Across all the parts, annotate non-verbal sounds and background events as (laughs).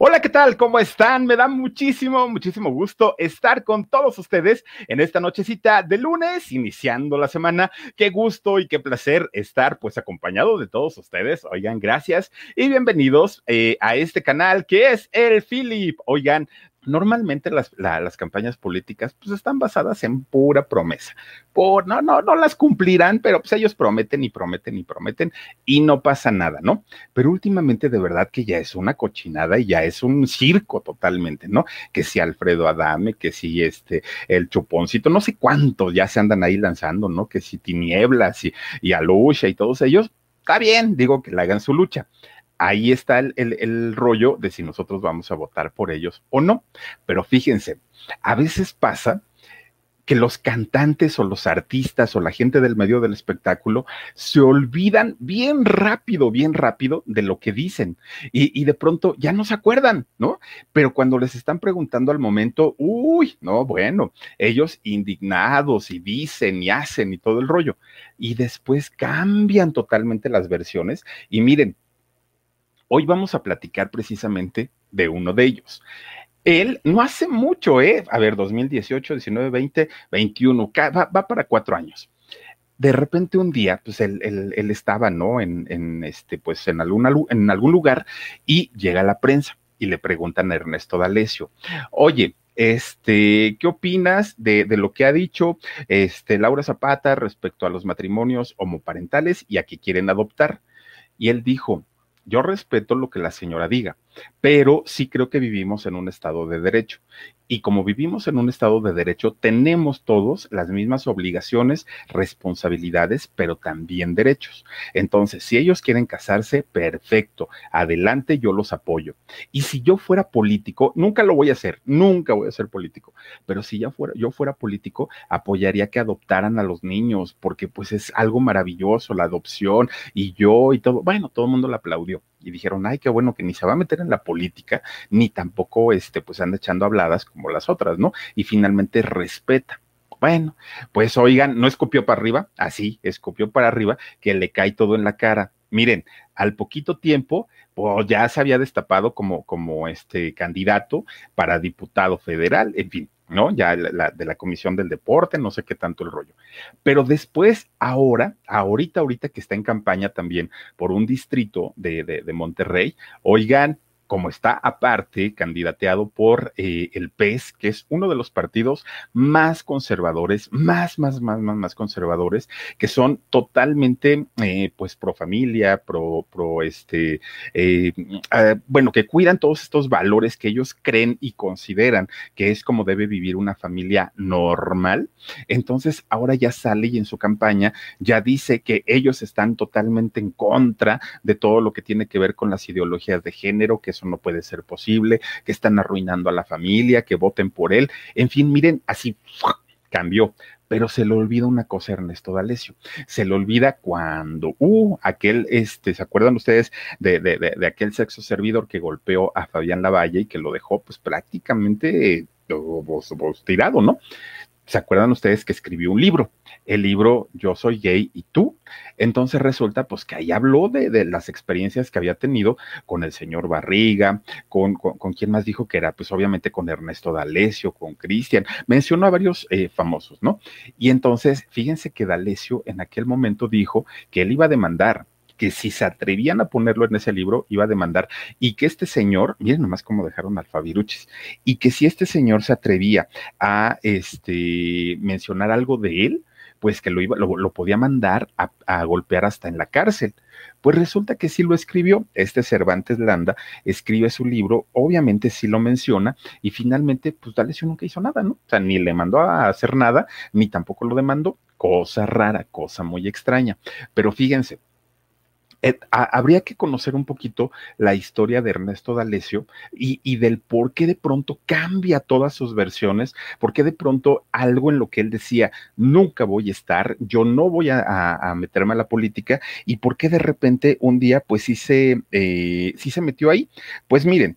Hola, ¿qué tal? ¿Cómo están? Me da muchísimo, muchísimo gusto estar con todos ustedes en esta nochecita de lunes, iniciando la semana. Qué gusto y qué placer estar pues acompañado de todos ustedes. Oigan, gracias y bienvenidos eh, a este canal que es el Philip. Oigan, normalmente las, las, campañas políticas pues están basadas en pura promesa. Por, no, no, no las cumplirán, pero pues ellos prometen y prometen y prometen y no pasa nada, ¿no? Pero últimamente de verdad que ya es una cochinada y ya es un circo totalmente, ¿no? Que si Alfredo Adame, que si este, el Chuponcito, no sé cuántos ya se andan ahí lanzando, ¿no? Que si Tinieblas y, y Alucha y todos ellos, está bien, digo que le hagan su lucha ahí está el, rollo de si nosotros vamos a votar por ellos o no. Pero fíjense, a veces pasa que los cantantes o los artistas o la gente del medio del espectáculo se olvidan bien rápido, bien rápido de lo que dicen y, y, de pronto ya no se acuerdan, ¿no? Pero cuando les están preguntando al momento, uy, no, bueno, ellos indignados y dicen y hacen y todo el rollo. Y después cambian totalmente las versiones y miren, Hoy vamos a platicar precisamente de uno de ellos. Él no hace mucho, ¿eh? A ver, 2018, 19, 20, 21, va, para cuatro años. De repente un día, pues él, él, estaba, ¿no? En, en, este, pues en, alguna, en algún lugar y llega la prensa y le preguntan a Ernesto D'Alessio, oye, este, ¿qué opinas de, de, lo que ha dicho este, Laura Zapata respecto a los matrimonios homoparentales y a que quieren adoptar? Y él dijo, yo respeto lo que la señora diga, pero sí creo que vivimos en un estado de derecho. Y como vivimos en un estado de derecho, tenemos todos las mismas obligaciones, responsabilidades, pero también derechos. Entonces, si ellos quieren casarse, perfecto, adelante, yo los apoyo. Y si yo fuera político, nunca lo voy a hacer, nunca voy a ser político, pero si ya fuera, yo fuera político, apoyaría que adoptaran a los niños, porque pues es algo maravilloso, la adopción, y yo y todo, bueno, todo el mundo lo aplaudió y dijeron, ay, qué bueno que ni se va a meter en la política, ni tampoco, este, pues anda echando habladas como las otras, ¿no? Y finalmente respeta. Bueno, pues oigan, no escupió para arriba, así, escupió para arriba, que le cae todo en la cara. Miren, al poquito tiempo, pues ya se había destapado como, como este candidato para diputado federal, en fin, ¿no? Ya la, de la Comisión del Deporte, no sé qué tanto el rollo. Pero después, ahora, ahorita, ahorita que está en campaña también por un distrito de, de, de Monterrey, oigan, como está aparte candidateado por eh, el PES, que es uno de los partidos más conservadores, más, más, más, más, más conservadores, que son totalmente, eh, pues, pro familia, pro, pro, este, eh, ah, bueno, que cuidan todos estos valores que ellos creen y consideran que es como debe vivir una familia normal. Entonces, ahora ya sale y en su campaña ya dice que ellos están totalmente en contra de todo lo que tiene que ver con las ideologías de género, que eso no puede ser posible, que están arruinando a la familia, que voten por él. En fin, miren, así cambió. Pero se le olvida una cosa, Ernesto D'Alessio. Se le olvida cuando, uh, aquel, este, ¿se acuerdan ustedes de, de, de, aquel sexo servidor que golpeó a Fabián Lavalle y que lo dejó, pues prácticamente tirado, ¿no? ¿Se acuerdan ustedes que escribió un libro? El libro Yo soy gay y tú. Entonces resulta pues que ahí habló de, de las experiencias que había tenido con el señor Barriga, con, con, quien más dijo que era, pues obviamente con Ernesto D'Alessio, con Cristian, mencionó a varios eh, famosos, ¿no? Y entonces, fíjense que D'Alessio en aquel momento dijo que él iba a demandar que si se atrevían a ponerlo en ese libro, iba a demandar, y que este señor, miren nomás cómo dejaron al Fabiruchis, y que si este señor se atrevía a este, mencionar algo de él, pues que lo, iba, lo, podía mandar a, golpear hasta en la cárcel. Pues resulta que sí lo escribió. Este Cervantes Landa escribe su libro, obviamente sí lo menciona, y finalmente, pues D'Alessio nunca hizo nada, ¿no? O sea, ni le mandó a hacer nada, ni tampoco lo demandó. Cosa rara, cosa muy extraña. Pero fíjense, eh, habría que conocer un poquito la historia de Ernesto D'Alessio y, y, del por qué de pronto cambia todas sus versiones, por qué de pronto algo en lo que él decía, nunca voy a estar, yo no voy a, meterme a la política, y por qué de repente un día pues sí se, eh, sí se metió ahí. Pues miren,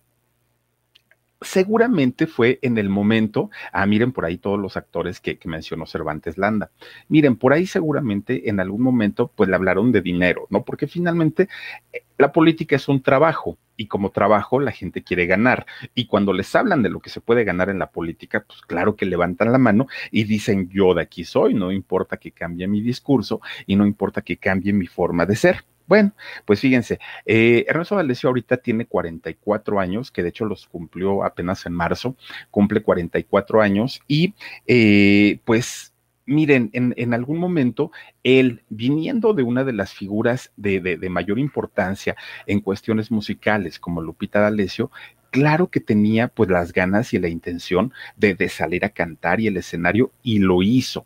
seguramente fue en el momento, ah, miren por ahí todos los actores que, mencionó Cervantes Landa, miren, por ahí seguramente en algún momento pues le hablaron de dinero, ¿no? Porque finalmente eh, la política es un trabajo y como trabajo la gente quiere ganar y cuando les hablan de lo que se puede ganar en la política, pues claro que levantan la mano y dicen yo de aquí soy, no importa que cambie mi discurso y no importa que cambie mi forma de ser. Bueno, pues fíjense, eh, Ernesto D'Alessio ahorita tiene 44 años, que de hecho los cumplió apenas en marzo, cumple 44 años y eh, pues miren, en, algún momento, él, viniendo de una de las figuras de, mayor importancia en cuestiones musicales, como Lupita D'Alessio, claro que tenía pues las ganas y la intención de, de salir a cantar y el escenario, y lo hizo.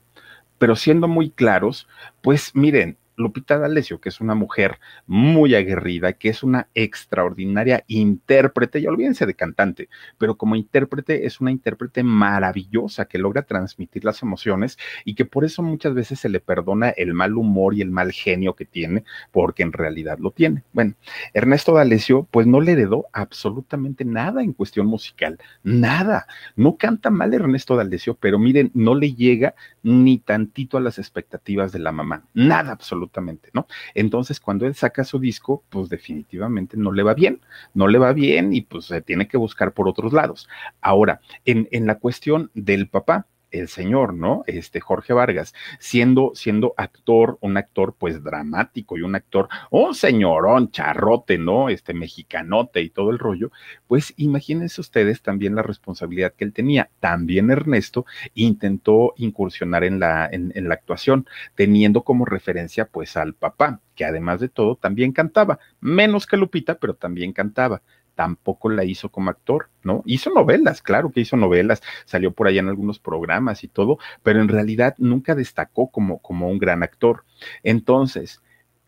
Pero siendo muy claros, pues miren, Lupita D'Alessio, que es una mujer muy aguerrida, que es una extraordinaria intérprete, ya olvídense de cantante, pero como intérprete es una intérprete maravillosa que logra transmitir las emociones y que por eso muchas veces se le perdona el mal humor y el mal genio que tiene, porque en realidad lo tiene. Bueno, Ernesto D'Alessio pues no le heredó absolutamente nada en cuestión musical, nada. No canta mal Ernesto D'Alessio, pero miren, no le llega ni tantito a las expectativas de la mamá, nada absolutamente absolutamente, ¿no? Entonces, cuando él saca su disco, pues definitivamente no le va bien, no le va bien y pues se tiene que buscar por otros lados. Ahora, en, en la cuestión del papá, el señor, ¿no? Este Jorge Vargas, siendo, siendo actor, un actor pues dramático y un actor, un señorón, charrote, ¿no? Este mexicanote y todo el rollo, pues imagínense ustedes también la responsabilidad que él tenía. También Ernesto intentó incursionar en la, en, en la actuación, teniendo como referencia pues al papá, que además de todo también cantaba, menos que Lupita, pero también cantaba tampoco la hizo como actor, ¿no? Hizo novelas, claro que hizo novelas, salió por allá en algunos programas y todo, pero en realidad nunca destacó como, como un gran actor. Entonces,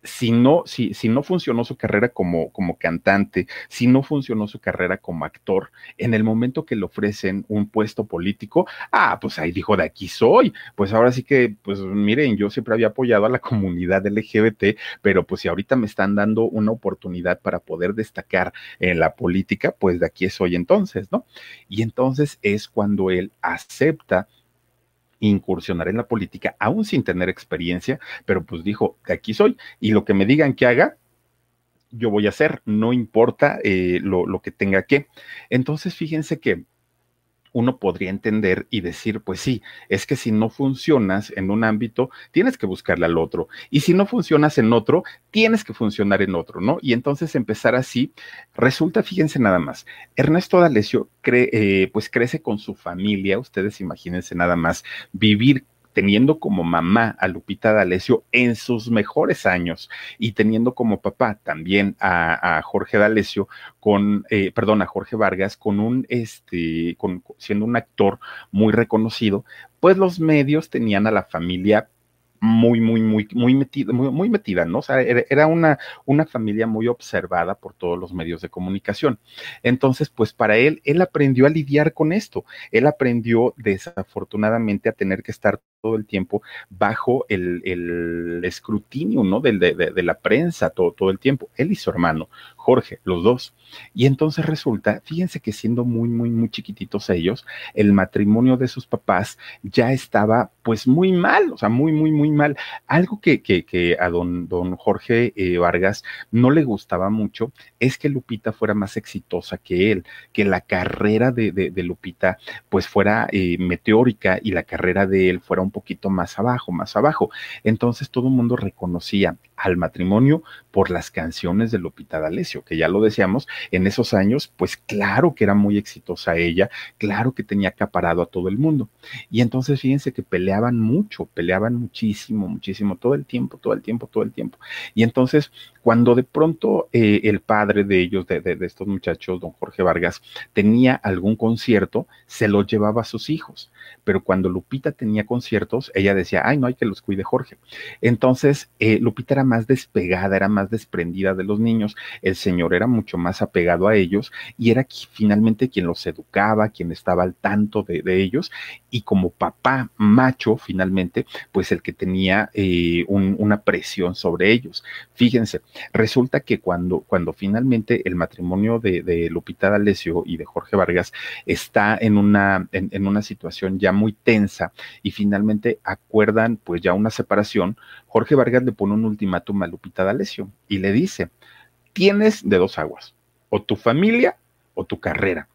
si no, si, si no funcionó su carrera como, como cantante, si no funcionó su carrera como actor, en el momento que le ofrecen un puesto político, ah, pues ahí dijo, de aquí soy. Pues ahora sí que, pues miren, yo siempre había apoyado a la (laughs) comunidad LGBT, pero pues si ahorita me están dando una oportunidad para poder destacar en la política, pues de aquí soy entonces, ¿no? Y entonces es cuando él acepta incursionar en la política, aún sin tener experiencia, pero pues dijo, aquí soy, y lo que me digan que haga, yo voy a hacer, no importa eh, lo, lo que tenga que. Entonces, fíjense que uno podría entender y decir, pues sí, es que si no funcionas en un ámbito, tienes que buscarle al otro. Y si no funcionas en otro, tienes que funcionar en otro, ¿no? Y entonces empezar así, resulta, fíjense nada más, Ernesto D'Alessio cree, eh, pues crece con su familia, ustedes imagínense nada más, vivir teniendo como mamá a Lupita D'Alessio en sus mejores años y teniendo como papá también a, Jorge D'Alessio con, eh, perdón, a Jorge Vargas con un, este, siendo un actor muy reconocido, pues los medios tenían a la familia muy, muy, muy, muy metida, muy, muy metida, ¿no? O sea, era una, una familia muy observada por todos los medios de comunicación. Entonces, pues para él, él aprendió a lidiar con esto. Él aprendió desafortunadamente a tener que estar todo el tiempo bajo el, escrutinio, ¿no? De, la prensa todo, todo el tiempo. Él y su hermano, Jorge, los dos. Y entonces resulta, fíjense que siendo muy, muy, muy chiquititos ellos, el matrimonio de sus papás ya estaba pues muy mal, o sea, muy, muy, muy mal. Algo que, que, a don, don Jorge eh, Vargas no le gustaba mucho es que Lupita fuera más exitosa que él, que la carrera de, de, Lupita pues fuera eh, meteórica y la carrera de él fuera poquito más abajo, más abajo. Entonces todo el mundo reconocía al matrimonio por las canciones de Lupita D'Alessio, que ya lo decíamos, en esos años, pues claro que era muy exitosa ella, claro que tenía acaparado a todo el mundo. Y entonces fíjense que peleaban mucho, peleaban muchísimo, muchísimo, todo el tiempo, todo el tiempo, todo el tiempo. Y entonces, cuando de pronto eh, el padre de ellos, de, de, de estos muchachos, don Jorge Vargas, tenía algún concierto, se lo llevaba a sus hijos. Pero cuando Lupita tenía conciertos, ella decía, ay, no hay que los cuide Jorge. Entonces, eh, Lupita era más despegada, era más desprendida de los niños, el señor era mucho más apegado a ellos y era finalmente quien los educaba, quien estaba al tanto de, de ellos y como papá macho, finalmente, pues el que tenía eh, un, una presión sobre ellos. Fíjense, resulta que cuando, cuando finalmente el matrimonio de, Lupita D'Alessio y de Jorge Vargas está en una, en una situación ya muy tensa y finalmente acuerdan pues ya una separación, Jorge Vargas le pone un ultimátum a Lupita D'Alessio y le dice, tienes de dos aguas, o tu familia o tu carrera.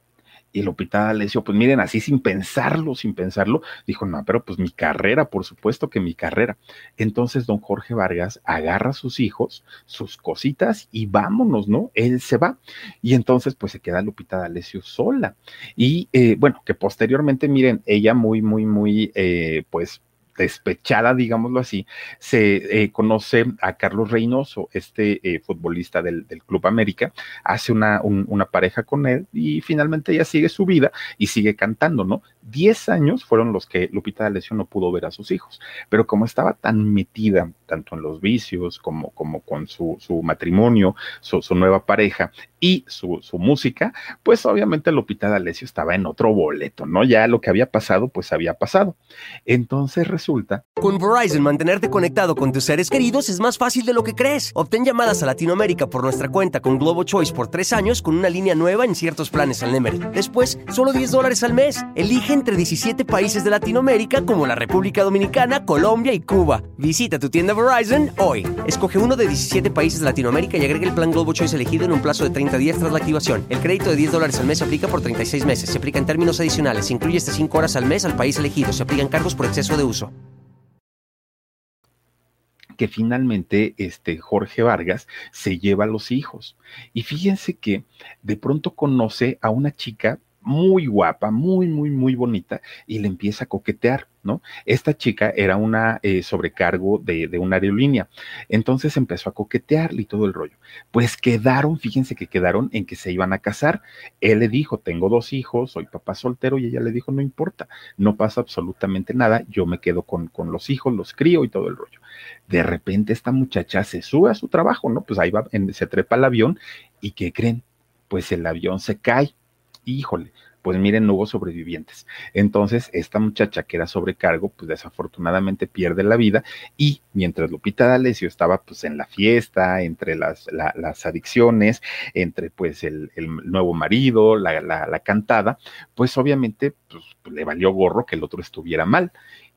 Y Lupita D'Alessio, pues miren, así sin pensarlo, sin pensarlo, dijo, no, pero pues mi carrera, por supuesto que mi carrera. Entonces don Jorge Vargas agarra a sus hijos, sus cositas y vámonos, ¿no? Él se va. Y entonces pues se queda Lupita D'Alessio sola. Y eh, bueno, que posteriormente, miren, ella muy, muy, muy, eh, pues despechada, digámoslo así, se eh, conoce a Carlos Reynoso, este eh, futbolista del, Club América, hace una, un, una pareja con él y finalmente ella sigue su vida y sigue cantando, ¿no? Diez años fueron los que Lupita D'Alessio no pudo ver a sus hijos, pero como estaba tan metida tanto en los vicios como, como con su, su matrimonio, su, nueva pareja y su, su, música, pues obviamente Lupita D'Alessio estaba en otro boleto, ¿no? Ya lo que había pasado, pues había pasado. Entonces resulta... Con Verizon, mantenerte conectado con tus seres queridos es más fácil de lo que crees. Obtén llamadas a Latinoamérica por nuestra cuenta con Globo Choice por tres años con una línea nueva en ciertos planes al Nemery. Después, solo 10 dólares al mes. Elige entre 17 países de Latinoamérica como la República Dominicana, Colombia y Cuba. Visita tu tienda Verizon hoy. Escoge uno de 17 países de Latinoamérica y agrega el plan Globo Choice elegido en un plazo de 30 días tras la activación. El crédito de 10 dólares al mes se aplica por 36 meses. Se aplica en términos adicionales. Se incluye hasta 5 horas al mes al país elegido. Se aplican cargos por exceso de uso que finalmente este Jorge Vargas se lleva a los hijos. Y fíjense que de pronto conoce a una chica muy guapa, muy, muy, muy bonita, y le empieza a coquetear, ¿no? Esta chica era una eh, sobrecargo de, de, una aerolínea, entonces empezó a coquetearle y todo el rollo. Pues quedaron, fíjense que quedaron en que se iban a casar. Él le dijo, tengo dos hijos, soy papá soltero, y ella le dijo, no importa, no pasa absolutamente nada, yo me quedo con, con los hijos, los crío y todo el rollo. De repente esta muchacha se sube a su trabajo, ¿no? Pues ahí va, en, se trepa al avión, y ¿qué creen? Pues el avión se cae híjole, pues miren, no hubo sobrevivientes. Entonces, esta muchacha que era sobrecargo, pues desafortunadamente pierde la vida y mientras Lupita D'Alessio estaba pues en la fiesta, entre las, la, las adicciones, entre pues el, el nuevo marido, la, la, la, cantada, pues obviamente pues, le valió gorro que el otro estuviera mal.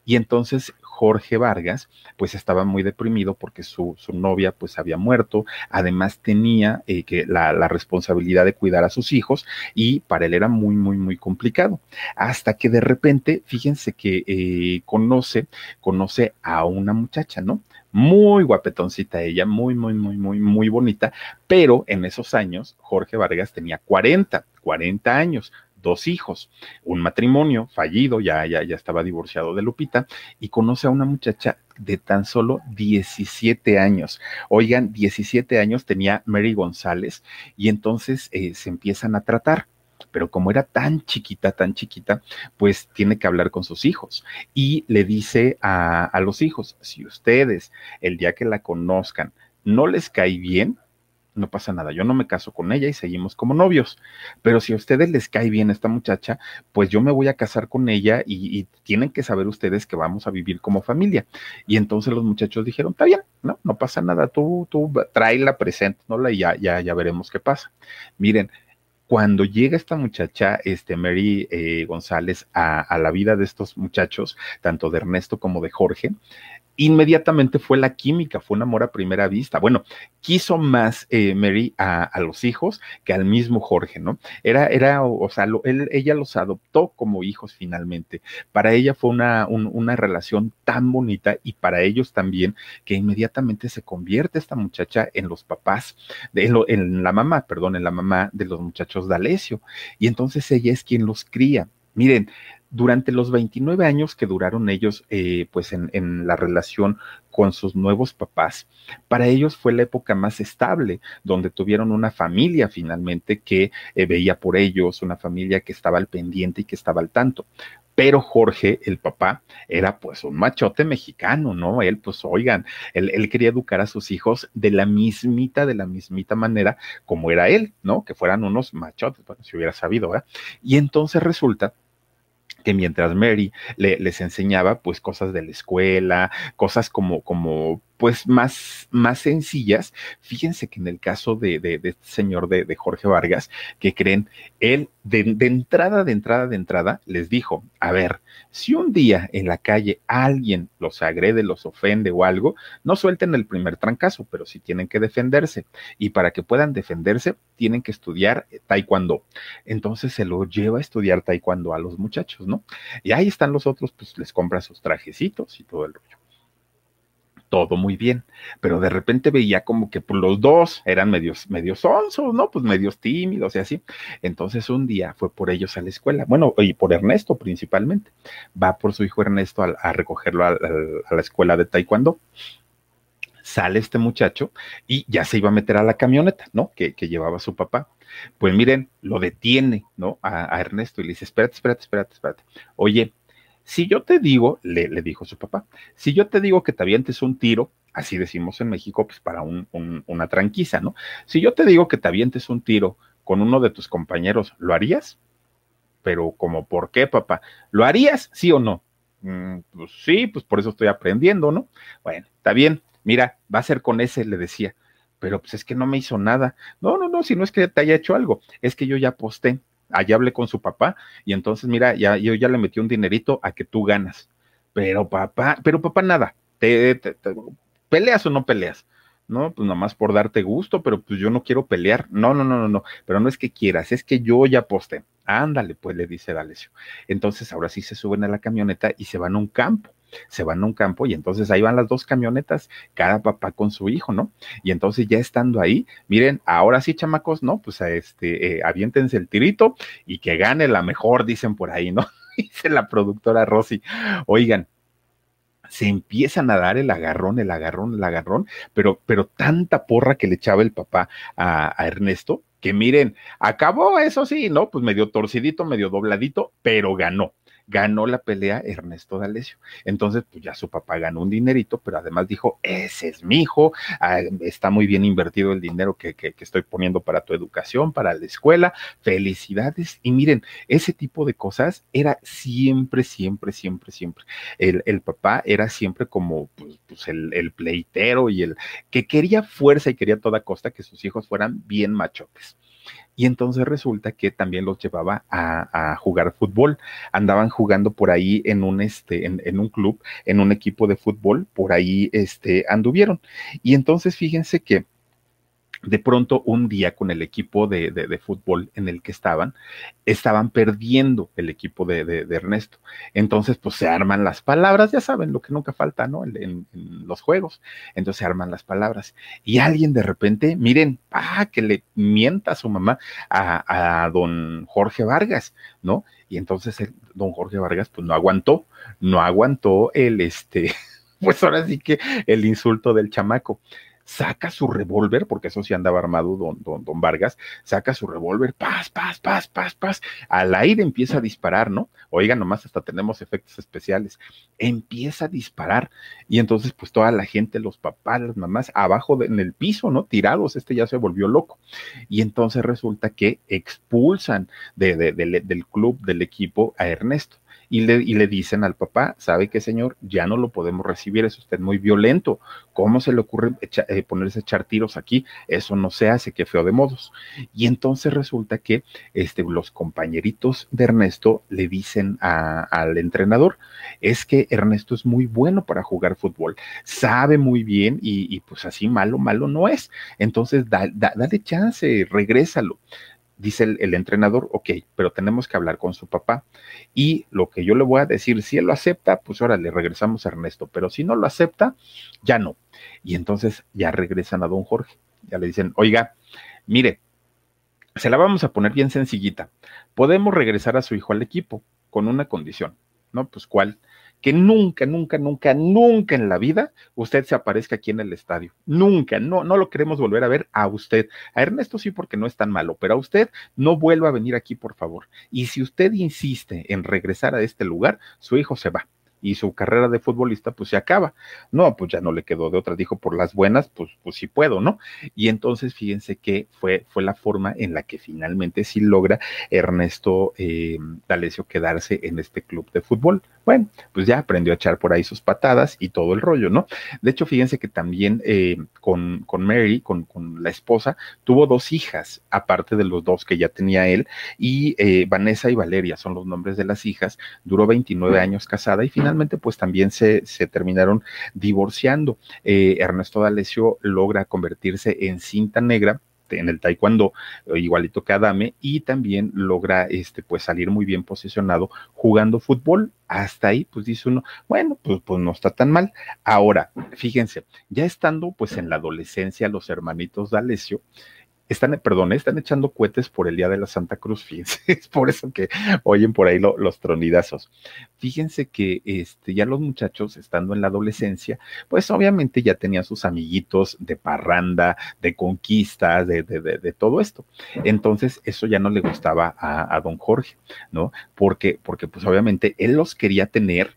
Y entonces Jorge Vargas, pues estaba muy deprimido porque su, su novia pues había muerto, además tenía eh, que la, la, responsabilidad de cuidar a sus hijos y para él era muy, muy, muy complicado. Hasta que de repente, fíjense que eh, conoce, conoce a una muchacha, ¿no? Muy guapetoncita ella, muy, muy, muy, muy, muy bonita, pero en esos años Jorge Vargas tenía 40, 40 años, dos hijos, un matrimonio fallido, ya, ya, ya estaba divorciado de Lupita, y conoce a una muchacha de tan solo 17 años. Oigan, 17 años tenía Mary González, y entonces eh, se empiezan a tratar pero como era tan chiquita, tan chiquita, pues tiene que hablar con sus hijos y le dice a, a, los hijos, si ustedes el día que la conozcan no les cae bien, no pasa nada, yo no me caso con ella y seguimos como novios. Pero si a ustedes les cae bien esta muchacha, pues yo me voy a casar con ella y, tienen que saber ustedes que vamos a vivir como familia. Y entonces los muchachos dijeron, está bien, no, no pasa nada, tú, tú tráela presente, ¿no? Y ya, ya, ya veremos qué pasa. Miren, cuando llega esta muchacha, este Mary eh, González, a, a, la vida de estos muchachos, tanto de Ernesto como de Jorge, inmediatamente fue la química, fue un amor a primera vista. Bueno, quiso más eh, Mary a, los hijos que al mismo Jorge, ¿no? Era, era, o, sea, él, ella los adoptó como hijos finalmente. Para ella fue una, una relación tan bonita y para ellos también que inmediatamente se convierte esta muchacha en los papás, de, en, la mamá, perdón, en la mamá de los muchachos de Alessio. Y entonces ella es quien los cría. Miren, durante los 29 años que duraron ellos eh, pues en, la relación con sus nuevos papás, para ellos fue la época más estable, donde tuvieron una familia finalmente que eh, veía por ellos, una familia que estaba al pendiente y que estaba al tanto. Pero Jorge, el papá, era pues un machote mexicano, ¿no? Él, pues oigan, él, él, quería educar a sus hijos de la mismita, de la mismita manera como era él, ¿no? Que fueran unos machotes, bueno, si hubiera sabido, ¿verdad? Y entonces resulta que mientras Mary les enseñaba pues cosas de la escuela, cosas como, como pues más, más sencillas. Fíjense que en el caso de, de, este señor de, de, Jorge Vargas, que creen, él de, entrada, de entrada, de entrada, les dijo, a ver, si un día en la calle alguien los agrede, los ofende o algo, no suelten el primer trancazo, pero sí tienen que defenderse. Y para que puedan defenderse, tienen que estudiar taekwondo. Entonces se lo lleva a estudiar taekwondo a los muchachos, ¿no? Y ahí están los otros, pues les compra sus trajecitos y todo el rollo todo muy bien, pero de repente veía como que pues, los dos eran medios, medios sonsos, ¿no? Pues medios tímidos y así. Entonces un día fue por ellos a la escuela, bueno, y por Ernesto principalmente. Va por su hijo Ernesto a, recogerlo a, la escuela de Taekwondo sale este muchacho y ya se iba a meter a la camioneta, ¿no? Que, que llevaba su papá. Pues miren, lo detiene, ¿no? A, a, Ernesto y le dice, espérate, espérate, espérate, espérate. Oye, si yo te digo, le, dijo su papá, si yo te digo que te avientes un tiro, así decimos en México, pues para un, una tranquiza, ¿no? Si yo te digo que te avientes un tiro con uno de tus compañeros, ¿lo harías? Pero como, ¿por qué, papá? ¿Lo harías, sí o no? Mm, pues sí, pues por eso estoy aprendiendo, ¿no? Bueno, está bien, mira, va a ser con ese, le decía, pero pues es que no me hizo nada. No, no, no, si no es que te haya hecho algo, es que yo ya aposté allá hablé con su papá y entonces, mira, ya, yo ya le metí un dinerito a que tú ganas. Pero papá, pero papá nada, te, peleas o no peleas. No, pues nomás por darte gusto, pero pues yo no quiero pelear. No, no, no, no, no, pero no es que quieras, es que yo ya posté. Ándale, pues le dice D'Alessio. Entonces ahora sí se suben a la camioneta y se van a un campo se van a un campo y entonces ahí van las dos camionetas, cada papá con su hijo, ¿no? Y entonces ya estando ahí, miren, ahora sí, chamacos, ¿no? Pues este, eh, aviéntense el tirito y que gane la mejor, dicen por ahí, ¿no? (laughs) Dice la productora Rosy. Oigan, se empiezan a dar el agarrón, el agarrón, el agarrón, pero, pero tanta porra que le echaba el papá a, a Ernesto, que miren, acabó eso sí, ¿no? Pues medio torcidito, medio dobladito, pero ganó ganó la pelea Ernesto D'Alessio. Entonces, pues ya su papá ganó un dinerito, pero además dijo, ese es mi hijo, ah, está muy bien invertido el dinero que, que, estoy poniendo para tu educación, para la escuela, felicidades. Y miren, ese tipo de cosas era siempre, siempre, siempre, siempre. El, el papá era siempre como pues, pues el, el pleitero y el que quería fuerza y quería a toda costa que sus hijos fueran bien machotes. Y entonces resulta que también los llevaba a, jugar fútbol. Andaban jugando por ahí en un, este, en, en, un club, en un equipo de fútbol, por ahí este, anduvieron. Y entonces fíjense que de pronto un día con el equipo de, de, fútbol en el que estaban, estaban perdiendo el equipo de, de, Ernesto. Entonces, pues se arman las palabras, ya saben, lo que nunca falta, ¿no? En, en, los juegos. Entonces se arman las palabras. Y alguien de repente, miren, ah, que le mienta a su mamá a, a don Jorge Vargas, ¿no? Y entonces el, don Jorge Vargas, pues no aguantó, no aguantó el, este, (laughs) pues ahora sí que el insulto del chamaco saca su revólver, porque eso sí andaba armado don, don, don Vargas, saca su revólver, paz, paz, paz, paz, paz, al aire empieza a disparar, ¿no? Oigan, nomás hasta tenemos efectos especiales, empieza a disparar y entonces pues toda la gente, los papás, las mamás, abajo en el piso, ¿no? Tirados, este ya se volvió loco. Y entonces resulta que expulsan de, del club, del equipo a Ernesto y le, y le dicen al papá, ¿sabe qué señor? Ya no lo podemos recibir, es usted muy violento. ¿Cómo se le ocurre eh, ponerse a echar tiros aquí? Eso no se hace, qué feo de modos. Y entonces resulta que este, los compañeritos de Ernesto le dicen al entrenador, es que Ernesto es muy bueno para jugar fútbol, sabe muy bien y, pues así malo, malo no es. Entonces, da, dale chance, regrésalo dice el, entrenador, ok, pero tenemos que hablar con su papá. Y lo que yo le voy a decir, si él lo acepta, pues ahora le regresamos a Ernesto, pero si no lo acepta, ya no. Y entonces ya regresan a don Jorge, ya le dicen, oiga, mire, se la vamos a poner bien sencillita. Podemos regresar a su hijo al equipo con una condición, ¿no? Pues cuál? Que nunca, nunca, nunca, nunca en la vida usted se aparezca aquí en el estadio. Nunca, no, no lo queremos volver a ver a usted. A Ernesto sí porque no es tan malo, pero a usted no vuelva a venir aquí, por favor. Y si usted insiste en regresar a este lugar, su hijo se va y su carrera de futbolista pues se acaba. No, pues ya no le quedó de otra, dijo por las buenas, pues, pues sí puedo, ¿no? Y entonces fíjense que fue, fue la forma en la que finalmente sí logra Ernesto eh, quedarse en este club de fútbol. Bueno, pues ya aprendió a echar por ahí sus patadas y todo el rollo, ¿no? De hecho, fíjense que también eh, con, con, Mary, con, con, la esposa, tuvo dos hijas, aparte de los dos que ya tenía él, y eh, Vanessa y Valeria son los nombres de las hijas, duró 29 años casada y finalmente pues también se, se terminaron divorciando. Eh, Ernesto D'Alessio logra convertirse en cinta negra en el taekwondo, eh, igualito que Adame, y también logra este, pues salir muy bien posicionado jugando fútbol. Hasta ahí, pues dice uno, bueno, pues, pues no está tan mal. Ahora, fíjense, ya estando pues en la adolescencia, los hermanitos de Alessio, están, perdón, están echando cohetes por el día de la Santa Cruz, (laughs) fíjense, es por eso que oyen por ahí los tronidazos. Fíjense que este, ya los muchachos, estando en la adolescencia, pues obviamente ya tenían sus amiguitos de parranda, de conquistas, de, de, de, todo esto. Entonces, eso ya no le gustaba a, a don Jorge, ¿no? Porque, porque pues obviamente él los quería tener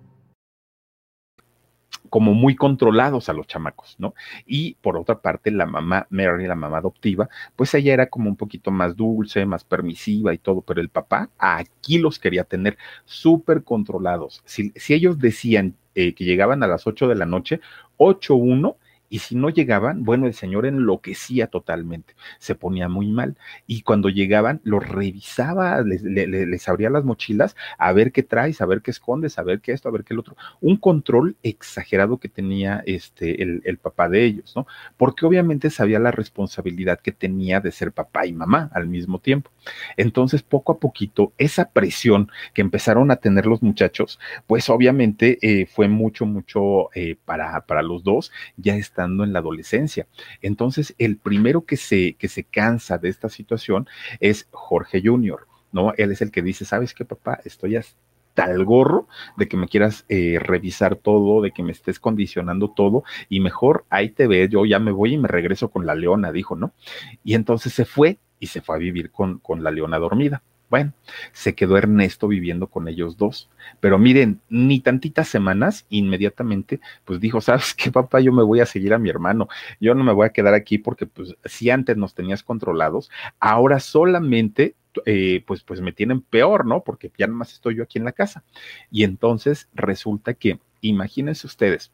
como muy controlados a los chamacos, ¿no? Y por otra parte, la mamá Mary, la mamá adoptiva, pues ella era como un poquito más dulce, más permisiva y todo, pero el papá aquí los quería tener súper controlados. Si, si, ellos decían eh, que llegaban a las 8 de la noche, 8-1 y si no llegaban, bueno, el señor enloquecía totalmente, se ponía muy mal. Y cuando llegaban, los revisaba, les, abría las mochilas a ver qué traes, a ver qué escondes, a ver qué esto, a ver qué el otro. Un control exagerado que tenía este, el, el papá de ellos, ¿no? Porque obviamente sabía la responsabilidad que tenía de ser papá y mamá al mismo tiempo. Entonces, poco a poquito, esa presión que empezaron a tener los muchachos, pues obviamente eh, fue mucho, mucho eh, para, para los dos. Ya está en la adolescencia. Entonces, el primero que se, que se cansa de esta situación es Jorge Junior, ¿no? Él es el que dice, ¿sabes qué, papá? Estoy hasta el gorro de que me quieras eh, revisar todo, de que me estés condicionando todo, y mejor ahí te ves, yo ya me voy y me regreso con la leona, dijo, ¿no? Y entonces se fue y se fue a vivir con, con la leona dormida. Bueno, se quedó Ernesto viviendo con ellos dos. Pero miren, ni tantitas semanas, inmediatamente, pues dijo, ¿sabes qué, papá? Yo me voy a seguir a mi hermano. Yo no me voy a quedar aquí porque, pues, si antes nos tenías controlados, ahora solamente eh, pues, pues me tienen peor, ¿no? Porque ya nomás estoy yo aquí en la casa. Y entonces resulta que, imagínense ustedes,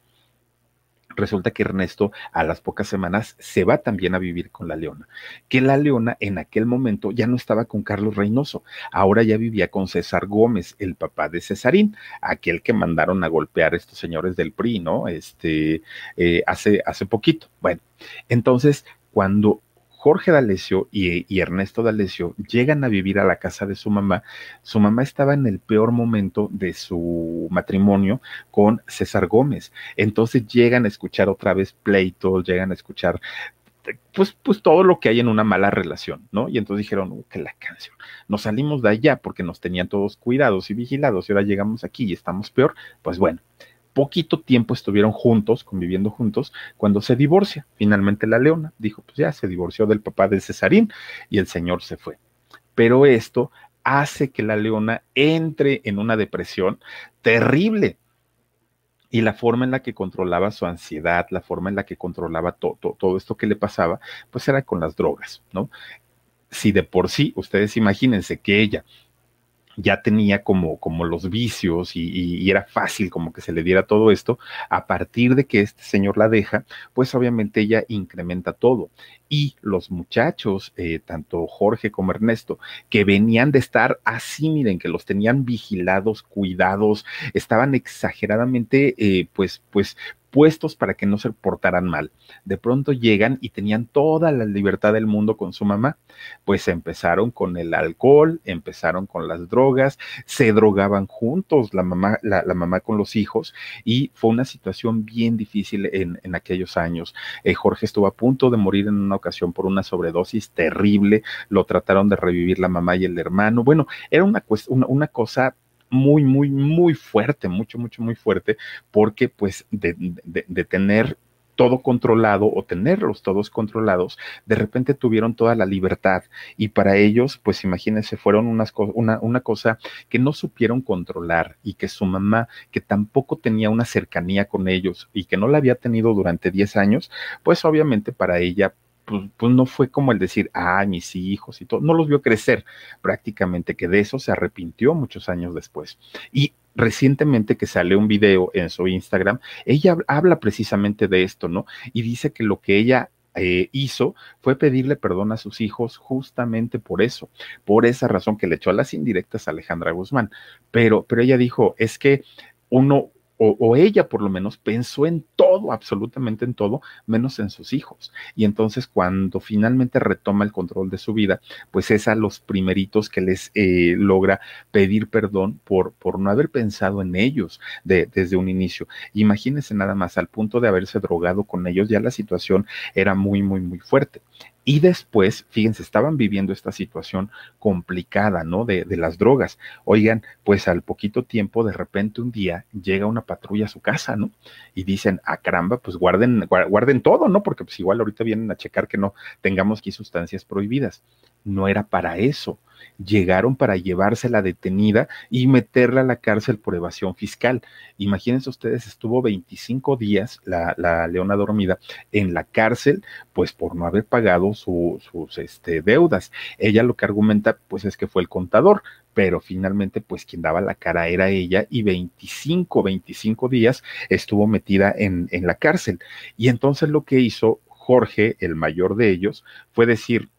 resulta que Ernesto a las pocas semanas se va también a vivir con la leona, que la leona en aquel momento ya no estaba con Carlos Reynoso, ahora ya vivía con César Gómez, el papá de Cesarín, aquel que mandaron a golpear a estos señores del PRI, ¿no? Este, eh, hace, hace poquito. Bueno, entonces cuando Jorge D'Alessio y, Ernesto D'Alessio llegan a vivir a la casa de su mamá. Su mamá estaba en el peor momento de su matrimonio con César Gómez. Entonces llegan a escuchar otra vez pleitos, llegan a escuchar pues, pues todo lo que hay en una mala relación, ¿no? Y entonces dijeron, uh, que la canción. Nos salimos de allá porque nos tenían todos cuidados y vigilados y ahora llegamos aquí y estamos peor. Pues bueno, poquito tiempo estuvieron juntos, conviviendo juntos, cuando se divorcia. Finalmente la leona dijo, pues ya se divorció del papá de Cesarín y el señor se fue. Pero esto hace que la leona entre en una depresión terrible y la forma en la que controlaba su ansiedad, la forma en la que controlaba todo esto que le pasaba, pues era con las drogas, ¿no? Si de por sí, ustedes imagínense que ella ya tenía como, como los vicios y, era fácil como que se le diera todo esto, a partir de que este señor la deja, pues obviamente ella incrementa todo. Y los muchachos, eh, tanto Jorge como Ernesto, que venían de estar así, miren, que los tenían vigilados, cuidados, estaban exageradamente, eh, pues, pues, puestos para que no se portaran mal. De pronto llegan y tenían toda la libertad del mundo con su mamá. Pues empezaron con el alcohol, empezaron con las drogas, se drogaban juntos la mamá, la, mamá con los hijos y fue una situación bien difícil en, en aquellos años. Eh, Jorge estuvo a punto de morir en una ocasión por una sobredosis terrible, lo trataron de revivir la mamá y el hermano. Bueno, era una, una, una cosa muy, muy, muy fuerte, mucho, mucho, muy fuerte, porque pues de, tener todo controlado o tenerlos todos controlados, de repente tuvieron toda la libertad y para ellos, pues imagínense, fueron unas una, una cosa que no supieron controlar y que su mamá, que tampoco tenía una cercanía con ellos y que no la había tenido durante 10 años, pues obviamente para ella pues, pues, no fue como el decir, ah, mis hijos y todo, no los vio crecer prácticamente, que de eso se arrepintió muchos años después. Y recientemente que sale un video en su Instagram, ella habla precisamente de esto, ¿no? Y dice que lo que ella eh, hizo fue pedirle perdón a sus hijos justamente por eso, por esa razón que le echó a las indirectas a Alejandra Guzmán. Pero, pero ella dijo, es que uno, o, ella por lo menos pensó en todo, absolutamente en todo, menos en sus hijos. Y entonces cuando finalmente retoma el control de su vida, pues es a los primeritos que les eh, logra pedir perdón por, por no haber pensado en ellos desde un inicio. Imagínense nada más, al punto de haberse drogado con ellos, ya la situación era muy, muy, muy fuerte. Y después, fíjense, estaban viviendo esta situación complicada, ¿no? De, de, las drogas. Oigan, pues al poquito tiempo, de repente un día llega una patrulla a su casa, ¿no? Y dicen, ah, caramba, pues guarden, guarden todo, ¿no? Porque pues igual ahorita vienen a checar que no tengamos aquí sustancias prohibidas. No era para eso llegaron para llevársela detenida y meterla a la cárcel por evasión fiscal. Imagínense ustedes, estuvo 25 días la, la Leona Dormida en la cárcel, pues por no haber pagado sus este, deudas. Ella lo que argumenta, pues es que fue el contador, pero finalmente pues quien daba la cara era ella y 25, 25 días estuvo metida en, en la cárcel. Y entonces lo que hizo Jorge, el mayor de ellos, fue decir,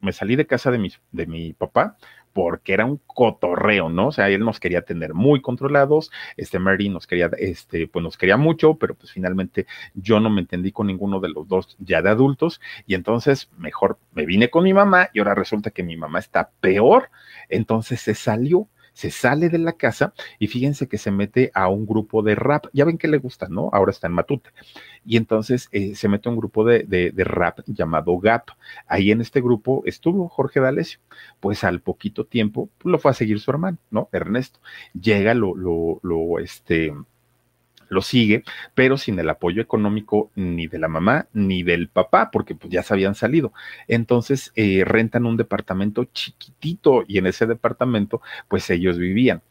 me salí de casa de mi, de mi papá porque era un cotorreo, ¿no? O sea, él nos quería tener muy controlados, este Mary nos quería, este, pues nos quería mucho, pero pues finalmente yo no me entendí con ninguno de los dos ya de adultos y entonces mejor me vine con mi mamá y ahora resulta que mi mamá está peor, entonces se salió se sale de la casa y fíjense que se mete a un grupo de rap. Ya ven que le gusta, ¿no? Ahora está en Matute. Y entonces eh, se mete a un grupo de, de, de, rap llamado Gap. Ahí en este grupo estuvo Jorge D'Alessio. Pues al poquito tiempo lo fue a seguir su hermano, ¿no? Ernesto. Llega, lo, lo, lo, este lo sigue, pero sin el apoyo económico ni de la mamá ni del papá, porque pues ya se habían salido. Entonces eh, rentan un departamento chiquitito y en ese departamento pues ellos vivían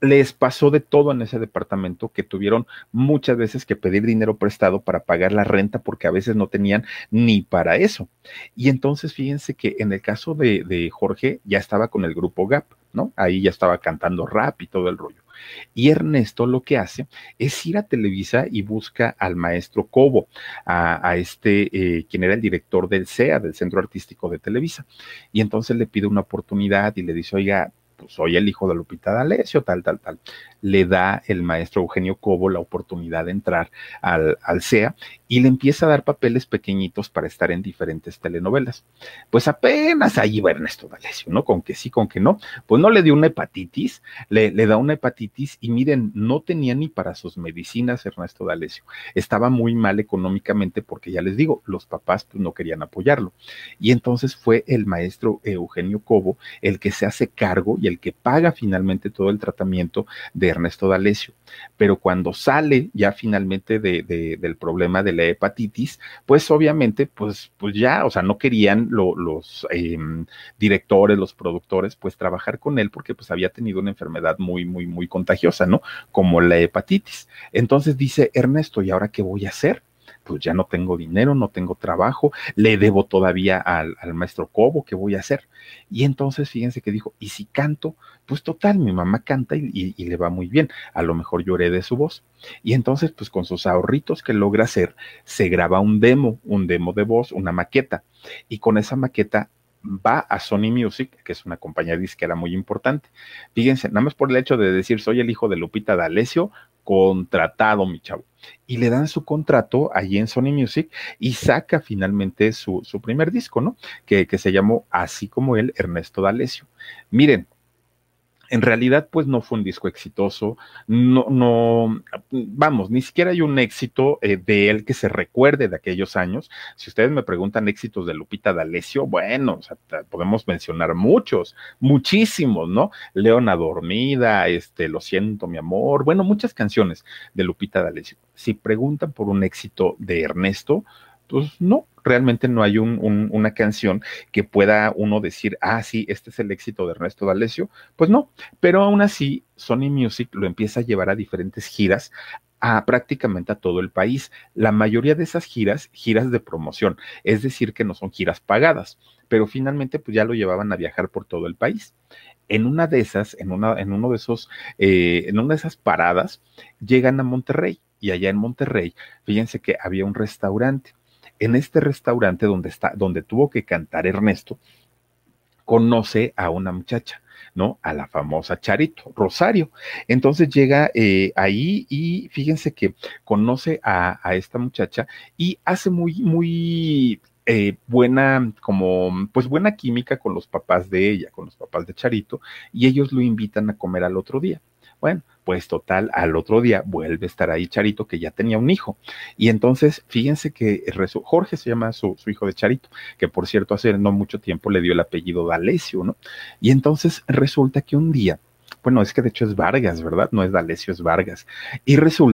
les pasó de todo en ese departamento que tuvieron muchas veces que pedir dinero prestado para pagar la renta porque a veces no tenían ni para eso. Y entonces fíjense que en el caso de, de Jorge ya estaba con el grupo GAP, ¿no? Ahí ya estaba cantando rap y todo el rollo. Y Ernesto lo que hace es ir a Televisa y busca al maestro Cobo, a, este, eh, quien era el director del CEA, del Centro Artístico de Televisa. Y entonces le pide una oportunidad y le dice, oiga, pues soy el hijo de Lupita D'Alessio, tal, tal, tal. Le da el maestro Eugenio Cobo la oportunidad de entrar al, al CEA y le empieza a dar papeles pequeñitos para estar en diferentes telenovelas. Pues apenas ahí va Ernesto D'Alessio, ¿no? Con que sí, con que no. Pues no le dio una hepatitis, le, le da una hepatitis y miren, no tenía ni para sus medicinas Ernesto D'Alessio. Estaba muy mal económicamente porque ya les digo, los papás pues, no querían apoyarlo. Y entonces fue el maestro Eugenio Cobo el que se hace cargo y el que paga finalmente todo el tratamiento de Ernesto D'Alessio. Pero cuando sale ya finalmente de, del problema de la hepatitis, pues obviamente, pues, pues ya, o sea, no querían los em, directores, los productores, pues trabajar con él porque pues había tenido una enfermedad muy, muy, muy contagiosa, ¿no? Como la hepatitis. Entonces dice Ernesto, ¿y ahora qué voy a hacer? Pues ya no tengo dinero, no tengo trabajo, le debo todavía al, maestro Cobo, ¿qué voy a hacer? Y entonces fíjense que dijo, ¿y si canto? Pues total, mi mamá canta y, le va muy bien, a lo mejor lloré de su voz. Y entonces, pues con sus ahorritos que logra hacer, se graba un demo, un demo de voz, una maqueta, y con esa maqueta va a Sony Music, que es una compañía disquera muy importante. Fíjense, nada más por el hecho de decir soy el hijo de Lupita D'Alessio, contratado, mi chavo. Y le dan su contrato allí en Sony Music y saca finalmente su, su primer disco, ¿no? Que, que se llamó así como él, Ernesto D'Alessio. Miren, en realidad, pues no fue un disco exitoso, no, no, vamos, ni siquiera hay un éxito eh, de él que se recuerde de aquellos años. Si ustedes me preguntan éxitos de Lupita D'Alessio, bueno, podemos mencionar muchos, muchísimos, ¿no? Leona Dormida, este, Lo siento, mi amor, bueno, muchas canciones de Lupita D'Alessio. Si preguntan por un éxito de Ernesto, pues no, realmente no hay una canción que pueda uno decir, ah, sí, este es el éxito de Ernesto D'Alessio. Pues no, pero aún así Sony Music lo empieza a llevar a diferentes giras a prácticamente a todo el país. La mayoría de esas giras, giras de promoción, es decir, que no son giras pagadas, pero finalmente pues ya lo llevaban a viajar por todo el país. En una de esas, en, una, en uno de esos, eh, en una de esas paradas, llegan a Monterrey y allá en Monterrey, fíjense que había un restaurante en este restaurante donde está, donde tuvo que cantar Ernesto, conoce a una muchacha. ¿no? A la famosa Charito, Rosario. Entonces llega eh, ahí y fíjense que conoce a, esta muchacha y hace muy, muy eh, buena, como, pues buena química con los papás de ella, con los papás de Charito, y ellos lo invitan a comer al otro día. Bueno, pues total, al otro día vuelve a estar ahí Charito, que ya tenía un hijo. Y entonces, fíjense que Jorge se llama su, hijo de Charito, que por cierto hace no mucho tiempo le dio el apellido D'Alessio, ¿no? Y entonces resulta que un día bueno, es que de hecho es Vargas, ¿verdad? No es D'Alessio, es Vargas. Y resulta...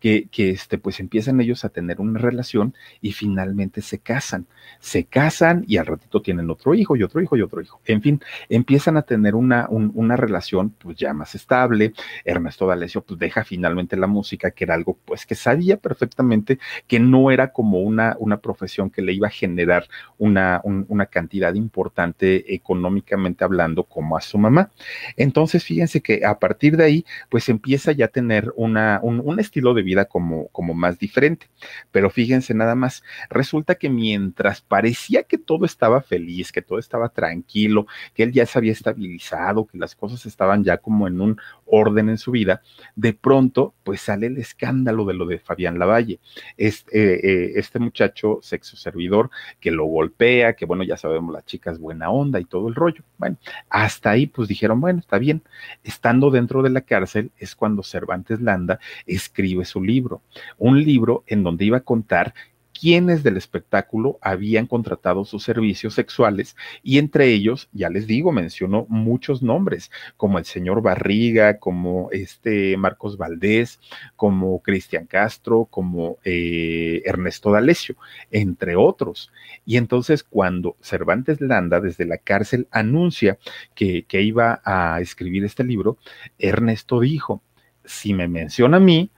que, este, pues empiezan ellos a tener una relación y finalmente se casan. Se casan y al ratito tienen otro hijo y otro hijo y otro hijo. En fin, empiezan a tener una, una relación pues ya más estable. Ernesto D'Alessio pues deja finalmente la música, que era algo pues que sabía perfectamente que no era como una, una profesión que le iba a generar una, una cantidad importante económicamente hablando como a su mamá. Entonces, fíjense que a partir de ahí pues empieza ya a tener una, un, un estilo de vida como, como más diferente. Pero fíjense nada más, resulta que mientras parecía que todo estaba feliz, que todo estaba tranquilo, que él ya se había estabilizado, que las cosas estaban ya como en un orden en su vida, de pronto pues sale el escándalo de lo de Fabián Lavalle, este, este muchacho sexo servidor que lo golpea, que bueno, ya sabemos, la chica es buena onda y todo el rollo. Bueno, hasta ahí pues dijeron, bueno, está bien. Estando dentro de la cárcel es cuando Cervantes Landa escribe su libro, un libro en donde iba a contar quienes del espectáculo habían contratado sus servicios sexuales y entre ellos, ya les digo, mencionó muchos nombres, como el señor Barriga, como este Marcos Valdés, como Cristian Castro, como eh, Ernesto D'Alessio, entre otros. Y entonces cuando Cervantes Landa desde la cárcel anuncia que, que iba a escribir este libro, Ernesto dijo, si me menciona a mí,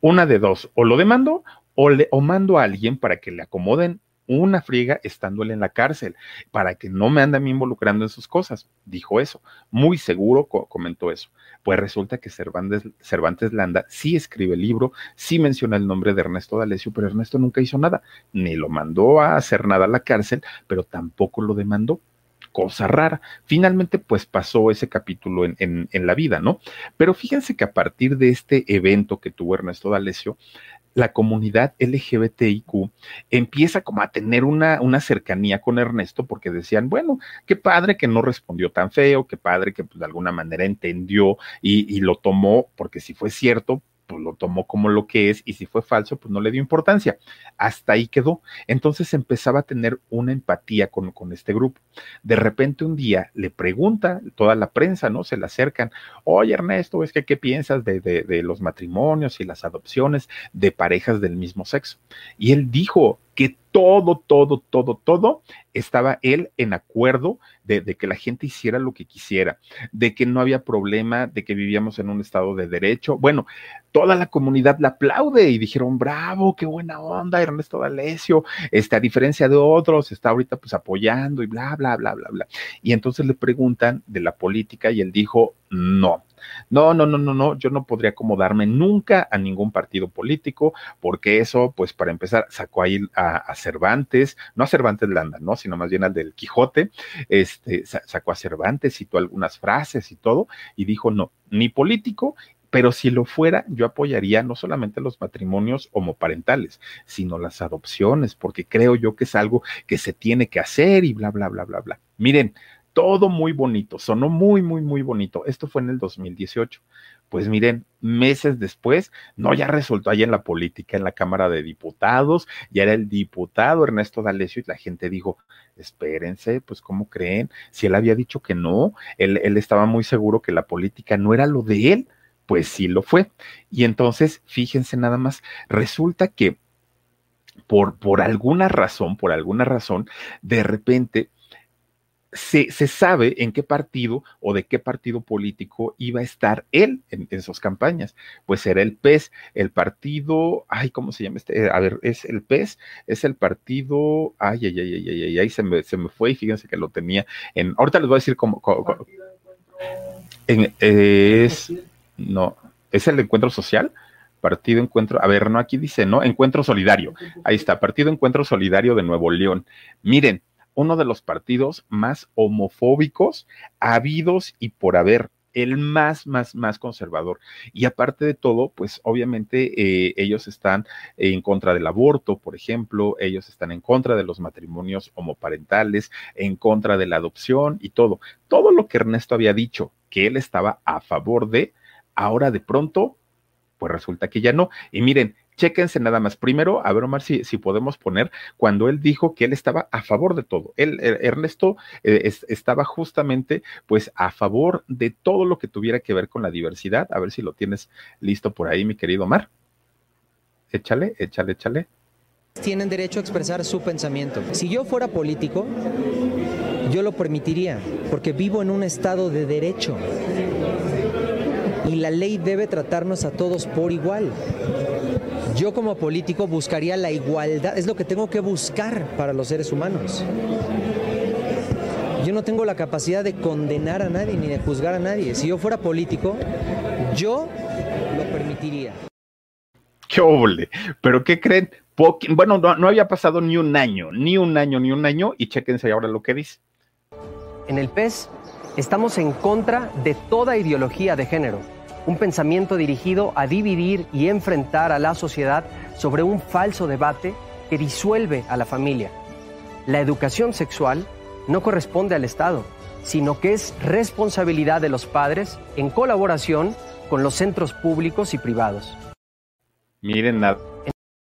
una de dos, o lo demando o, mando a alguien para que le acomoden una friega estando él en la cárcel, para que no me ande a mí involucrando en sus cosas. Dijo eso, muy seguro co comentó eso. Pues resulta que Cervantes, Cervantes Landa sí escribe el libro, sí menciona el nombre de Ernesto D'Alessio, pero Ernesto nunca hizo nada, ni lo mandó a hacer nada a la cárcel, pero tampoco lo demandó cosa rara. Finalmente, pues pasó ese capítulo en, en, en, la vida, ¿no? Pero fíjense que a partir de este evento que tuvo Ernesto D'Alessio, la comunidad LGBTIQ empieza como a tener una, una cercanía con Ernesto porque decían, bueno, qué padre que no respondió tan feo, qué padre que pues, de alguna manera entendió y, y lo tomó, porque si fue cierto, pues lo tomó como lo que es y si fue falso, pues no le dio importancia. Hasta ahí quedó. Entonces empezaba a tener una empatía con, con este grupo. De repente un día le pregunta toda la prensa, ¿no? Se le acercan, oye Ernesto, es que qué piensas de, de, de los matrimonios y las adopciones de parejas del mismo sexo? Y él dijo que todo, todo, todo, todo estaba él en acuerdo de, que la gente hiciera lo que quisiera, de que no había problema, de que vivíamos en un estado de derecho. Bueno, toda la comunidad la aplaude y dijeron, bravo, qué buena onda, Ernesto D'Alessio, este, a diferencia de otros, está ahorita pues apoyando y bla, bla, bla, bla, bla. Y entonces le preguntan de la política y él dijo, no, no, no, no, no, no, yo no podría acomodarme nunca a ningún partido político, porque eso, pues para empezar, sacó ahí a, a Cervantes, no a Cervantes Landa, ¿no? Sino más bien al del Quijote, este, sacó a Cervantes, citó algunas frases y todo, y dijo, no, ni político pero si lo fuera, yo apoyaría no solamente los matrimonios homoparentales, sino las adopciones, porque creo yo que es algo que se tiene que hacer y bla, bla, bla, bla, bla. Miren, todo muy bonito, sonó muy, muy, muy bonito. Esto fue en el 2018. Pues miren, meses después, no, ya resultó ahí en la política, en la Cámara de Diputados, ya era el diputado Ernesto D'Alessio y la gente dijo, espérense, pues ¿cómo creen? Si él había dicho que no, él, él estaba muy seguro que la política no era lo de él, pues sí lo fue. Y entonces, fíjense nada más, resulta que por, por alguna razón, por alguna razón, de repente se, se, sabe en qué partido o de qué partido político iba a estar él en, en, sus campañas. Pues era el PES, el partido, ay, ¿cómo se llama este? A ver, es el PES, es el partido, ay, ay, ay, ay, ay, ay, ay se, me, se me fue y fíjense que lo tenía en, ahorita les voy a decir cómo, cómo, cómo en, eh, es, no, es el encuentro social. Partido Encuentro, a ver, no, aquí dice, ¿no? Encuentro Solidario. Ahí está, Partido Encuentro Solidario de Nuevo León. Miren, uno de los partidos más homofóbicos habidos y por haber el más, más, más conservador. Y aparte de todo, pues obviamente eh, ellos están en contra del aborto, por ejemplo, ellos están en contra de los matrimonios homoparentales, en contra de la adopción y todo. Todo lo que Ernesto había dicho que él estaba a favor de, ahora de pronto, pues resulta que ya no. Y miren, chéquense nada más. Primero, a ver, Omar, si, si podemos poner cuando él dijo que él estaba a favor de todo. Él, Ernesto, eh, es, estaba justamente, pues, a favor de todo lo que tuviera que ver con la diversidad. A ver si lo tienes listo por ahí, mi querido Omar. Échale, échale, échale. Tienen derecho a expresar su pensamiento. Si yo fuera político, yo lo permitiría, porque vivo en un estado de derecho y la ley debe tratarnos a todos por igual. Yo como político buscaría la igualdad, es lo que tengo que buscar para los seres humanos. Yo no tengo la capacidad de condenar a nadie ni de juzgar a nadie. Si yo fuera político, yo lo permitiría. ¡Qué! ¿Pero qué creen? Bueno, no, no había pasado ni un año, ni un año, ni un año, y chéquense ahora lo que dice. En el PES estamos en contra de toda ideología de género un pensamiento dirigido a dividir y enfrentar a la sociedad sobre un falso debate que disuelve a la familia. La educación sexual no corresponde al Estado, sino que es responsabilidad de los padres en colaboración con los centros públicos y privados. Miren,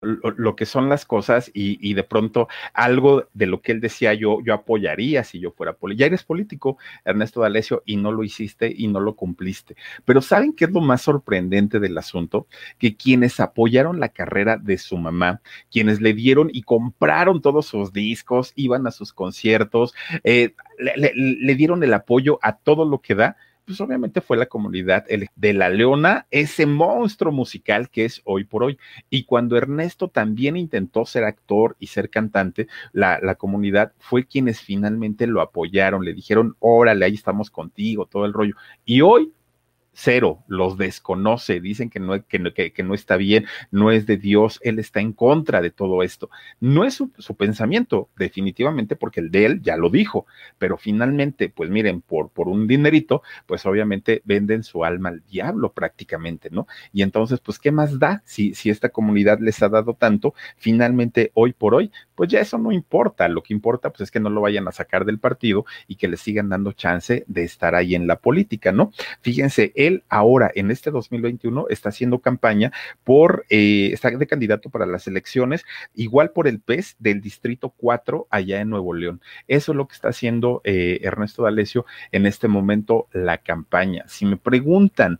lo que son las cosas y, de pronto algo de lo que él decía yo, yo apoyaría si yo fuera político. Ya eres político, Ernesto D'Alessio, y no lo hiciste y no lo cumpliste. Pero ¿saben qué es lo más sorprendente del asunto? Que quienes apoyaron la carrera de su mamá, quienes le dieron y compraron todos sus discos, iban a sus conciertos, eh, le dieron el apoyo a todo lo que da, pues obviamente fue la comunidad de La Leona, ese monstruo musical que es hoy por hoy. Y cuando Ernesto también intentó ser actor y ser cantante, la, la comunidad fue quienes finalmente lo apoyaron, le dijeron, órale, ahí estamos contigo, todo el rollo. Y hoy cero, los desconoce, dicen que no, que, que, no está bien, no es de Dios, él está en contra de todo esto. No es su, pensamiento, definitivamente, porque el de él ya lo dijo, pero finalmente, pues miren, por, por un dinerito, pues obviamente venden su alma al diablo prácticamente, ¿no? Y entonces, pues, ¿qué más da si, si esta comunidad les ha dado tanto? Finalmente, hoy por hoy, pues ya eso no importa, lo que importa, pues es que no lo vayan a sacar del partido y que le sigan dando chance de estar ahí en la política, ¿no? Fíjense, ahora en este 2021 está haciendo campaña por, eh, está de candidato para las elecciones, igual por el PES del Distrito 4 allá en Nuevo León. Eso es lo que está haciendo eh, Ernesto D'Alessio en este momento la campaña. Si me preguntan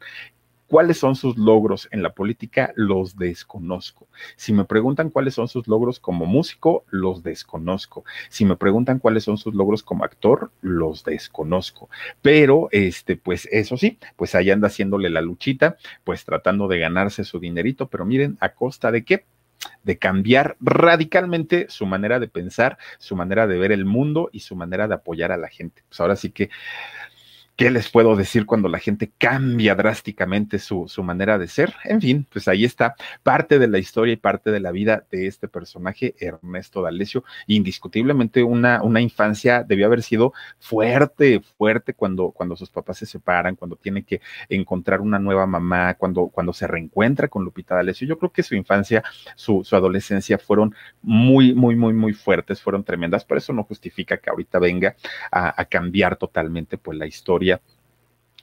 ¿Cuáles son sus logros en la política? Los desconozco. Si me preguntan cuáles son sus logros como músico, los desconozco. Si me preguntan cuáles son sus logros como actor, los desconozco. Pero, este, pues eso sí, pues ahí anda haciéndole la luchita, pues tratando de ganarse su dinerito, pero miren, ¿a costa de qué? de cambiar radicalmente su manera de pensar, su manera de ver el mundo y su manera de apoyar a la gente. Pues ahora sí que ¿Qué les puedo decir cuando la gente cambia drásticamente su, su, manera de ser? En fin, pues ahí está parte de la historia y parte de la vida de este personaje, Ernesto D'Alessio. Indiscutiblemente una, una infancia debió haber sido fuerte, fuerte cuando, cuando sus papás se separan, cuando tiene que encontrar una nueva mamá, cuando, cuando se reencuentra con Lupita D'Alessio. Yo creo que su infancia, su, su adolescencia fueron muy, muy, muy, muy fuertes, fueron tremendas. Por eso no justifica que ahorita venga a, a cambiar totalmente pues la historia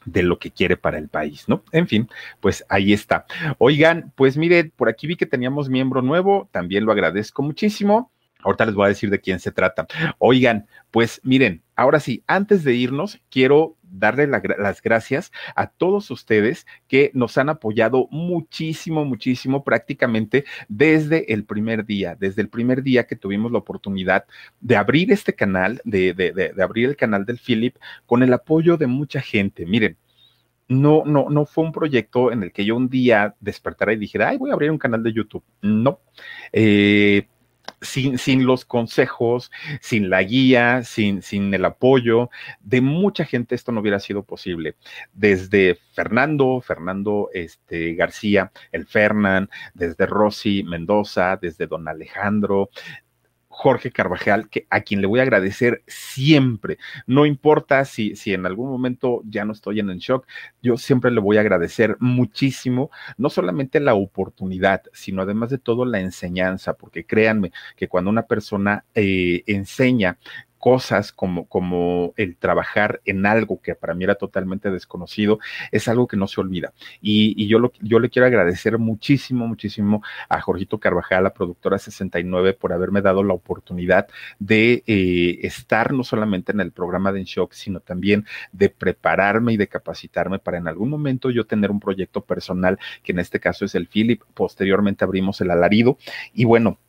de lo que quiere para el país, ¿no? En fin, pues ahí está. Oigan, pues mire, por aquí vi que teníamos miembro nuevo, también lo agradezco muchísimo. Ahorita les voy a decir de quién se trata. Oigan, pues miren, ahora sí, antes de irnos, quiero darle las gracias a todos ustedes que nos han apoyado muchísimo, muchísimo, prácticamente desde el primer día, desde el primer día que tuvimos la oportunidad de abrir este canal, de, abrir el canal del Philip, con el apoyo de mucha gente. Miren, no, no, no fue un proyecto en el que yo un día despertara y dijera, ay, voy a abrir un canal de YouTube. No. Eh, sin, sin, los consejos, sin la guía, sin, sin, el apoyo de mucha gente, esto no hubiera sido posible. Desde Fernando, Fernando este, García, el Fernán, desde Rosy Mendoza, desde don Alejandro, Jorge Carvajal, que, a quien le voy a agradecer siempre. No importa si, si en algún momento ya no estoy en el shock, yo siempre le voy a agradecer muchísimo, no solamente la oportunidad, sino además de todo la enseñanza, porque créanme que cuando una persona eh, enseña cosas como, como el trabajar en algo que para mí era totalmente desconocido, es algo que no se olvida. Y, y yo, lo, yo le quiero agradecer muchísimo, muchísimo a Jorgito Carvajal, la productora 69, por haberme dado la oportunidad de eh, estar no solamente en el programa de En Shock, sino también de prepararme y de capacitarme para en algún momento yo tener un proyecto personal, que en este caso es el Philip. Posteriormente abrimos el alarido. Y bueno,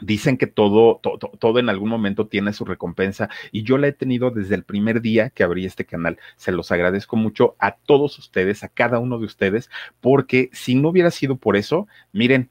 Dicen que todo, todo, todo en algún momento tiene su recompensa y yo la he tenido desde el primer día que abrí este canal. Se los agradezco mucho a todos ustedes, a cada uno de ustedes, porque si no hubiera sido por eso, miren,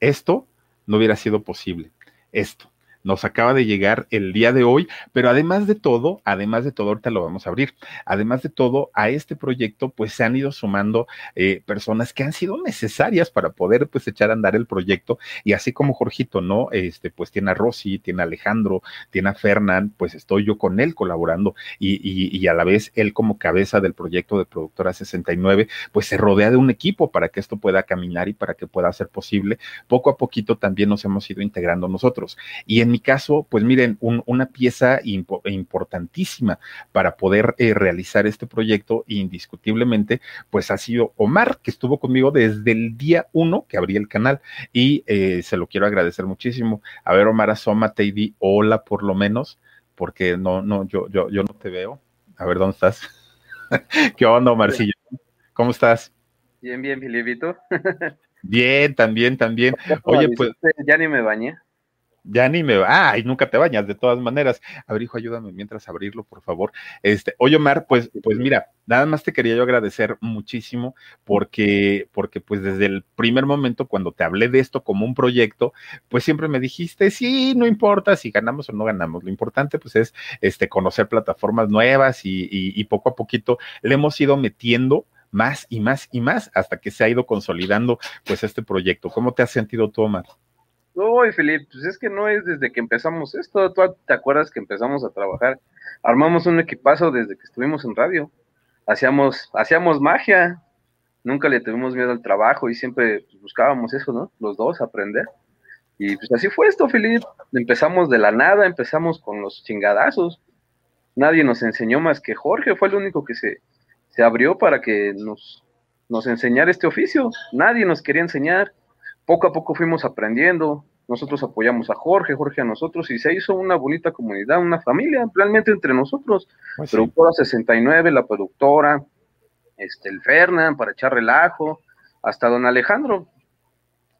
Esto no hubiera sido posible. Esto nos acaba de llegar el día de hoy, pero además de todo, además de todo, ahorita lo vamos a abrir, además de todo, a este proyecto pues se han ido sumando eh, personas que han sido necesarias para poder pues echar a andar el proyecto y así como Jorgito, ¿no? Este pues tiene a Rosy, tiene a Alejandro, tiene a Fernán, pues estoy yo con él colaborando y, y, y a la vez él como cabeza del proyecto de Productora 69, pues se rodea de un equipo para que esto pueda caminar y para que pueda ser posible. Poco a poquito también nos hemos ido integrando nosotros. Y en mi mi caso, pues miren, una pieza importantísima para poder eh, realizar este proyecto, indiscutiblemente, pues ha sido Omar, que estuvo conmigo desde el día uno que abrí el canal y eh, se lo quiero agradecer muchísimo. A ver, Omar, asómate y di hola por lo menos, porque no, no, yo, yo, yo no te veo. A ver, ¿dónde estás? (laughs) ¿Qué onda, Omarcillo? ¿Cómo estás? Bien, bien, Filipito. (laughs) bien, también, también. Oye, pues. Ya ni me bañé. Ya ni me va, ay, nunca te bañas, de todas maneras. A ver, hijo, ayúdame mientras abrirlo, por favor. Este, oye, Omar, pues, pues mira, nada más te quería yo agradecer muchísimo porque, porque pues desde el primer momento cuando te hablé de esto como un proyecto, pues siempre me dijiste, sí, no importa si ganamos o no ganamos, lo importante pues es este, conocer plataformas nuevas y, y, y poco a poquito le hemos ido metiendo más y más y más hasta que se ha ido consolidando pues este proyecto. ¿Cómo te has sentido tú, Omar? Uy, Felipe, pues es que no es desde que empezamos esto. ¿Tú te acuerdas que empezamos a trabajar? Armamos un equipazo desde que estuvimos en radio. Hacíamos, hacíamos magia. Nunca le tuvimos miedo al trabajo y siempre buscábamos eso, ¿no? Los dos, aprender. Y pues así fue esto, Felipe. Empezamos de la nada, empezamos con los chingadazos. Nadie nos enseñó más que Jorge, fue el único que se, se abrió para que nos, nos enseñara este oficio. Nadie nos quería enseñar poco a poco fuimos aprendiendo, nosotros apoyamos a Jorge, Jorge a nosotros, y se hizo una bonita comunidad, una familia, realmente entre nosotros. Pues productora 69, la productora, este, el Fernán, para echar relajo, hasta don Alejandro.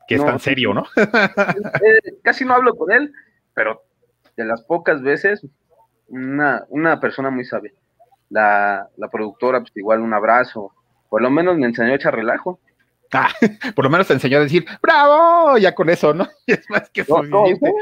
Que es tan serio, ¿no? Eh, casi no hablo con él, pero de las pocas veces, una, una persona muy sabia. La, la productora, pues igual un abrazo, por lo menos me enseñó a echar relajo. Ah, (laughs) por lo menos te enseñó a decir, ¡bravo! Ya con eso, ¿no? (laughs) Es más que suficiente.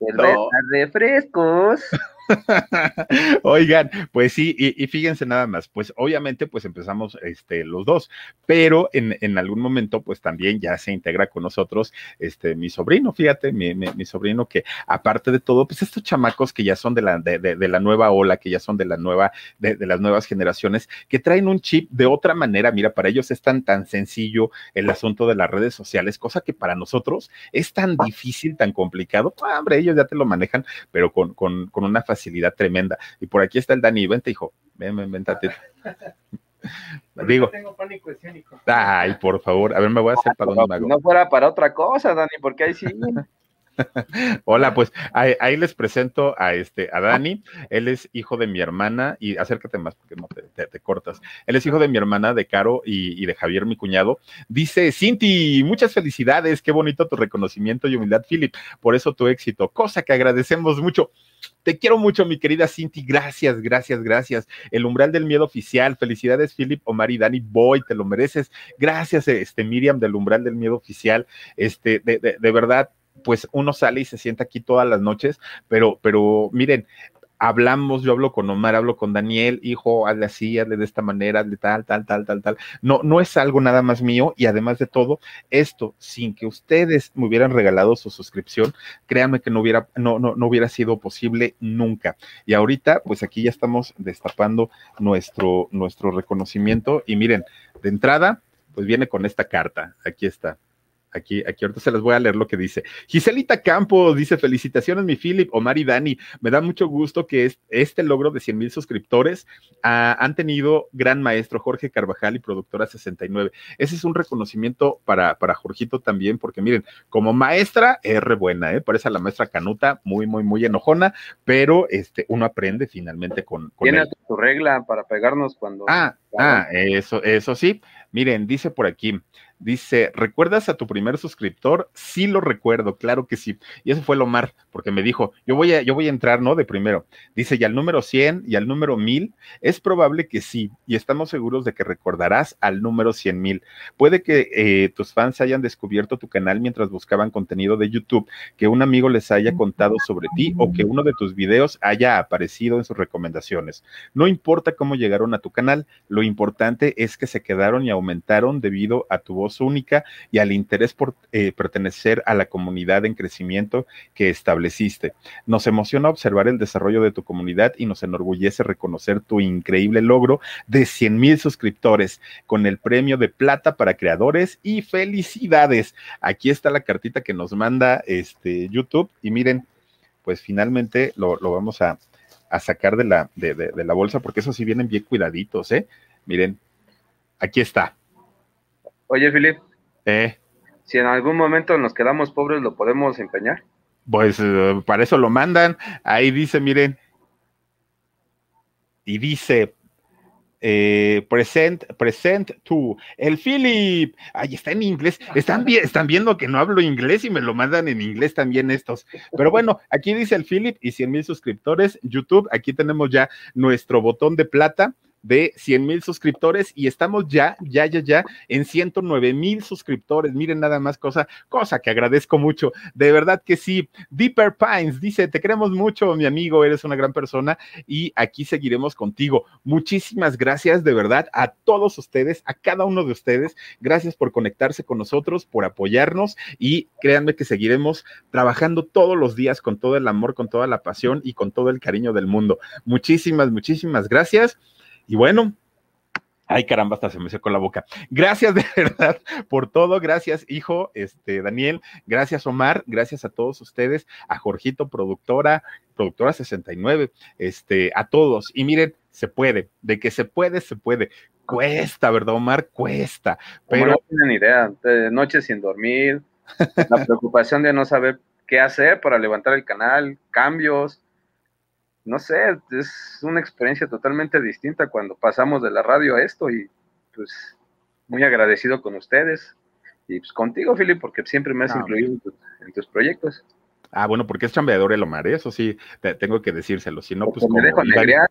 No, refrescos. (laughs) Oigan, pues sí, y, fíjense nada más, pues obviamente pues empezamos este, los dos, pero en, en, algún momento pues también ya se integra con nosotros este, mi sobrino, fíjate, mi, sobrino que aparte de todo, pues estos chamacos que ya son de la, de, de, la nueva ola, que ya son de la nueva, de, las nuevas generaciones, que traen un chip de otra manera, mira, para ellos es tan, tan sencillo el asunto de las redes sociales, cosa que para nosotros es tan difícil, tan complicado, ah, hombre, ellos ya te lo manejan, pero con, con, con una facilidad facilidad tremenda. Y por aquí está el Dani, vente, hijo, ven, ven, vente. (laughs) Digo, tengo pánico escénico. Ay, por favor, a ver, me voy a hacer para donde No fuera para otra cosa, Dani, porque ahí sí. (laughs) (laughs) Hola, pues ahí, les presento a este a Dani. Él es hijo de mi hermana y acércate más porque no te, cortas. Él es hijo de mi hermana, de Caro y, de Javier, mi cuñado. Dice Cinti, muchas felicidades, qué bonito tu reconocimiento y humildad, Philip. Por eso tu éxito, cosa que agradecemos mucho. Te quiero mucho, mi querida Cinti. Gracias, gracias, gracias. El umbral del miedo oficial. Felicidades, Philip, Omar y Dani Boy. Te lo mereces. Gracias, este Miriam del umbral del miedo oficial. Este, de, de, de verdad, pues uno sale y se sienta aquí todas las noches, pero, pero miren, hablamos, yo hablo con Omar, hablo con Daniel, hijo, hazle así, hazle de esta manera, hazle tal, tal, tal, tal, tal. No, no es algo nada más mío y además de todo, esto, sin que ustedes me hubieran regalado su suscripción, créanme que no hubiera, no, no, no hubiera sido posible nunca. Y ahorita, pues aquí ya estamos destapando nuestro, nuestro reconocimiento y miren, de entrada, pues viene con esta carta, aquí está. Aquí, aquí ahorita se les voy a leer lo que dice. Giselita Campos dice: Felicitaciones, mi Philip, Omar y Dani. Me da mucho gusto que este logro de 100 mil suscriptores ah, han tenido gran maestro Jorge Carvajal y productora 69. Ese es un reconocimiento para, para Jorgito también, porque miren, como maestra es re buena, ¿eh? Parece a la maestra Canuta, muy, muy, muy enojona, pero este, uno aprende finalmente con, con Tiene tu regla para pegarnos cuando. Ah, ah, eso, eso sí. Miren, dice por aquí, Dice, ¿recuerdas a tu primer suscriptor? Sí lo recuerdo, claro que sí. Y eso fue lo Omar, porque me dijo, yo voy a, yo voy a entrar, ¿no? De primero. Dice, y al número 100 y al número 1000, es probable que sí, y estamos seguros de que recordarás al número 100 mil. Puede que eh, tus fans hayan descubierto tu canal mientras buscaban contenido de YouTube, que un amigo les haya contado sobre ti o que uno de tus videos haya aparecido en sus recomendaciones. No importa cómo llegaron a tu canal, lo importante es que se quedaron y aumentaron debido a tu voz única y al interés por eh, pertenecer a la comunidad en crecimiento que estableciste. Nos emociona observar el desarrollo de tu comunidad y nos enorgullece reconocer tu increíble logro de 100 mil suscriptores con el premio de plata para creadores y felicidades. Aquí está la cartita que nos manda este YouTube y miren, pues finalmente lo, vamos a, sacar de la, de, la bolsa, porque eso sí vienen bien cuidaditos, ¿eh? Miren, aquí está. Oye, Filip. Eh. Si en algún momento nos quedamos pobres, ¿lo podemos empeñar? Pues eh, para eso lo mandan. Ahí dice, miren. Y dice, eh, present, present to el Philip. Ahí está en inglés. Están, están viendo que no hablo inglés y me lo mandan en inglés también estos. Pero bueno, aquí dice el Philip y 100 mil suscriptores. YouTube, aquí tenemos ya nuestro botón de plata de 100 mil suscriptores y estamos ya, ya, ya, ya en 109 mil suscriptores. Miren nada más cosa, cosa que agradezco mucho. De verdad que sí. Deeper Pines dice, te queremos mucho, mi amigo, eres una gran persona y aquí seguiremos contigo. Muchísimas gracias de verdad a todos ustedes, a cada uno de ustedes. Gracias por conectarse con nosotros, por apoyarnos y créanme que seguiremos trabajando todos los días con todo el amor, con toda la pasión y con todo el cariño del mundo. Muchísimas, muchísimas gracias. Y bueno, Ay, caramba, hasta se me secó la boca. Gracias de (laughs) verdad por todo. Gracias, hijo, este, Daniel. Gracias, Omar. Gracias a todos ustedes, a Jorgito, productora, productora 69, este, a todos. Y miren, se puede, de que se puede, se puede. Cuesta, ¿verdad, Omar? Cuesta. Pero no tienen idea, de noches sin dormir, la (laughs) preocupación de no saber qué hacer para levantar el canal, cambios, no sé, es una experiencia totalmente distinta cuando pasamos de la radio a esto y pues muy agradecido con ustedes y pues contigo, Philip, porque siempre me has incluido en tus proyectos. Ah, bueno, porque es chambeador el Omar, ¿eh? eso sí, tengo que decírselo. Si no, pues. Me dejo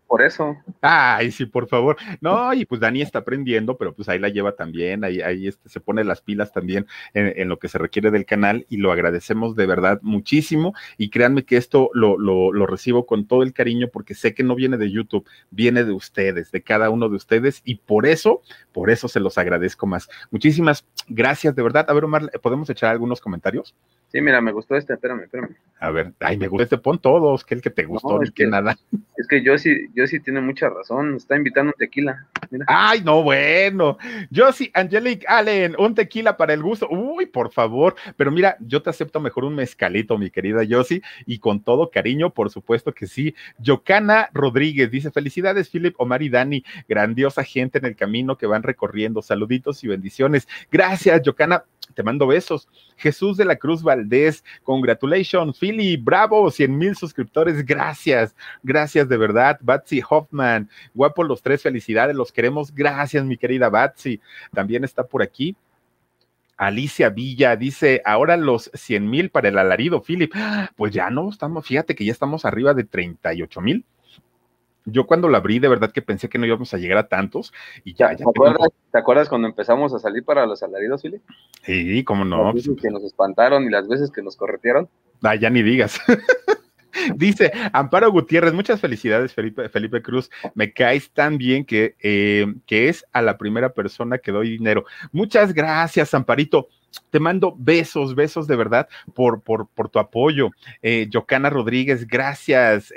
por eso. Ay, sí, por favor. No, y pues Dani está aprendiendo, pero pues ahí la lleva también, ahí, ahí este, se pone las pilas también en, lo que se requiere del canal y lo agradecemos de verdad muchísimo. Y créanme que esto lo, lo, lo recibo con todo el cariño porque sé que no viene de YouTube, viene de ustedes, de cada uno de ustedes, y por eso, por eso se los agradezco más. Muchísimas gracias, de verdad. A ver, Omar, ¿podemos echar algunos comentarios? Sí, mira, me gustó este, espérame, espérame. A ver, ay, me gusta este, pon todos, que el que te gustó, el que, nada. Es que yo sí, yo sí tiene mucha razón, está invitando un tequila. Ay, no, bueno. Yo sí, Angelique Allen, un tequila para el gusto. Uy, por favor. Pero mira, yo te acepto mejor un mezcalito, mi querida Yossi, y con todo cariño, por supuesto que sí. Yocana Rodríguez dice: Felicidades, Philip, Omar y Dani, grandiosa gente en el camino que van recorriendo. Saluditos y bendiciones. Gracias, Yocana te mando besos. Jesús de la Cruz Valdés, congratulations, Philly, bravo, 100 mil suscriptores, gracias, gracias de verdad. Batsy Hoffman, guapo los tres, felicidades, los queremos, gracias, mi querida Batsy. También está por aquí. Alicia Villa dice, ahora los 100 mil para el alarido, Philip. Pues ya no, estamos, fíjate que ya estamos arriba de 38 mil. Yo cuando la abrí, de verdad que pensé que no íbamos a llegar a tantos. Y ya, ¿Te, acuerdas, ¿Te acuerdas cuando empezamos a salir para los alaridos, Philip? Sí, cómo no. Las veces que nos espantaron y las veces que nos corretieron. Ah, ya ni digas. (laughs) Dice Amparo Gutiérrez, muchas felicidades, Felipe, Felipe Cruz. Me caes tan bien que, eh, que es a la primera persona que doy dinero. Muchas gracias, Amparito te mando besos, besos de verdad por, por, por tu apoyo. Eh, Yocana Rodríguez, gracias.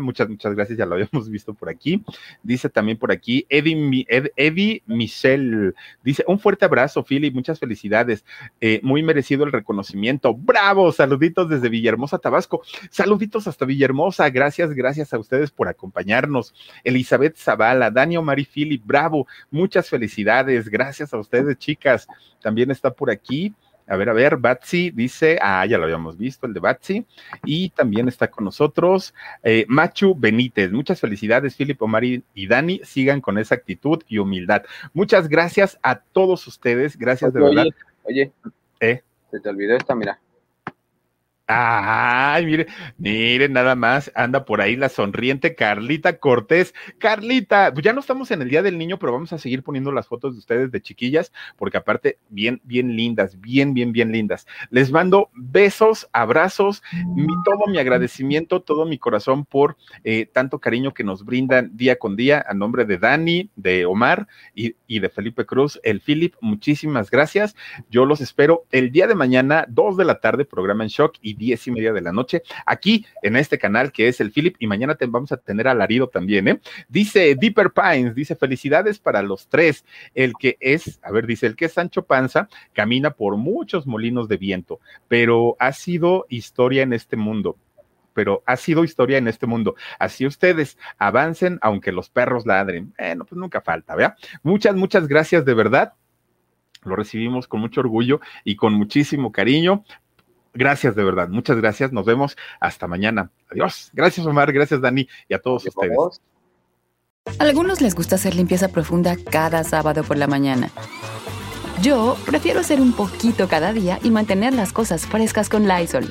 Muchas, muchas gracias, ya lo habíamos (laughs) visto por aquí. Dice también por aquí, Eddie, Ed, Michelle, dice, un fuerte abrazo, Philip, muchas felicidades. Eh, muy merecido el reconocimiento. Bravo, saluditos desde Villahermosa, Tabasco. Saluditos hasta Villahermosa. Gracias, gracias a ustedes por acompañarnos. Elizabeth Zavala, Daniel Mari Philip, bravo. Muchas felicidades. Gracias a ustedes, chicas. También está por aquí. A ver, a ver, Batsy dice, ah, ya lo habíamos visto, el de Batsy. Y también está con nosotros eh, Machu Benítez. Muchas felicidades, Filipe, Omar y Dani. Sigan con esa actitud y humildad. Muchas gracias a todos ustedes. Gracias de verdad. Oye, ¿Eh? se te olvidó esta, mira. Ay, mire, mire, nada más, anda por ahí la sonriente Carlita Cortés. Carlita, pues ya no estamos en el Día del Niño, pero vamos a seguir poniendo las fotos de ustedes de chiquillas, porque aparte, bien, bien lindas, bien, bien, bien lindas. Les mando besos, abrazos, mi, todo mi agradecimiento, todo mi corazón por eh, tanto cariño que nos brindan día con día, a nombre de Dani, de Omar y, y de Felipe Cruz, el Philip, muchísimas gracias. Yo los espero el día de mañana, dos de la tarde, programa en shock y diez y media de la noche, aquí en este canal que es el Philip, y mañana te, vamos a tener alarido también, ¿eh? Dice Deeper Pines, dice felicidades para los tres, el que es, a ver, dice, el que es Sancho Panza, camina por muchos molinos de viento, pero ha sido historia en este mundo pero ha sido historia en este mundo. Así ustedes avancen, aunque los perros ladren. Bueno, pues nunca falta, ¿vea? Muchas, muchas gracias de verdad. Lo recibimos con mucho orgullo y con muchísimo cariño. Gracias de verdad, muchas gracias. Nos vemos hasta mañana. Adiós. Gracias Omar, gracias Dani y a todos ustedes. A algunos les gusta hacer limpieza profunda cada sábado por la mañana. Yo prefiero hacer un poquito cada día y mantener las cosas frescas con Lysol.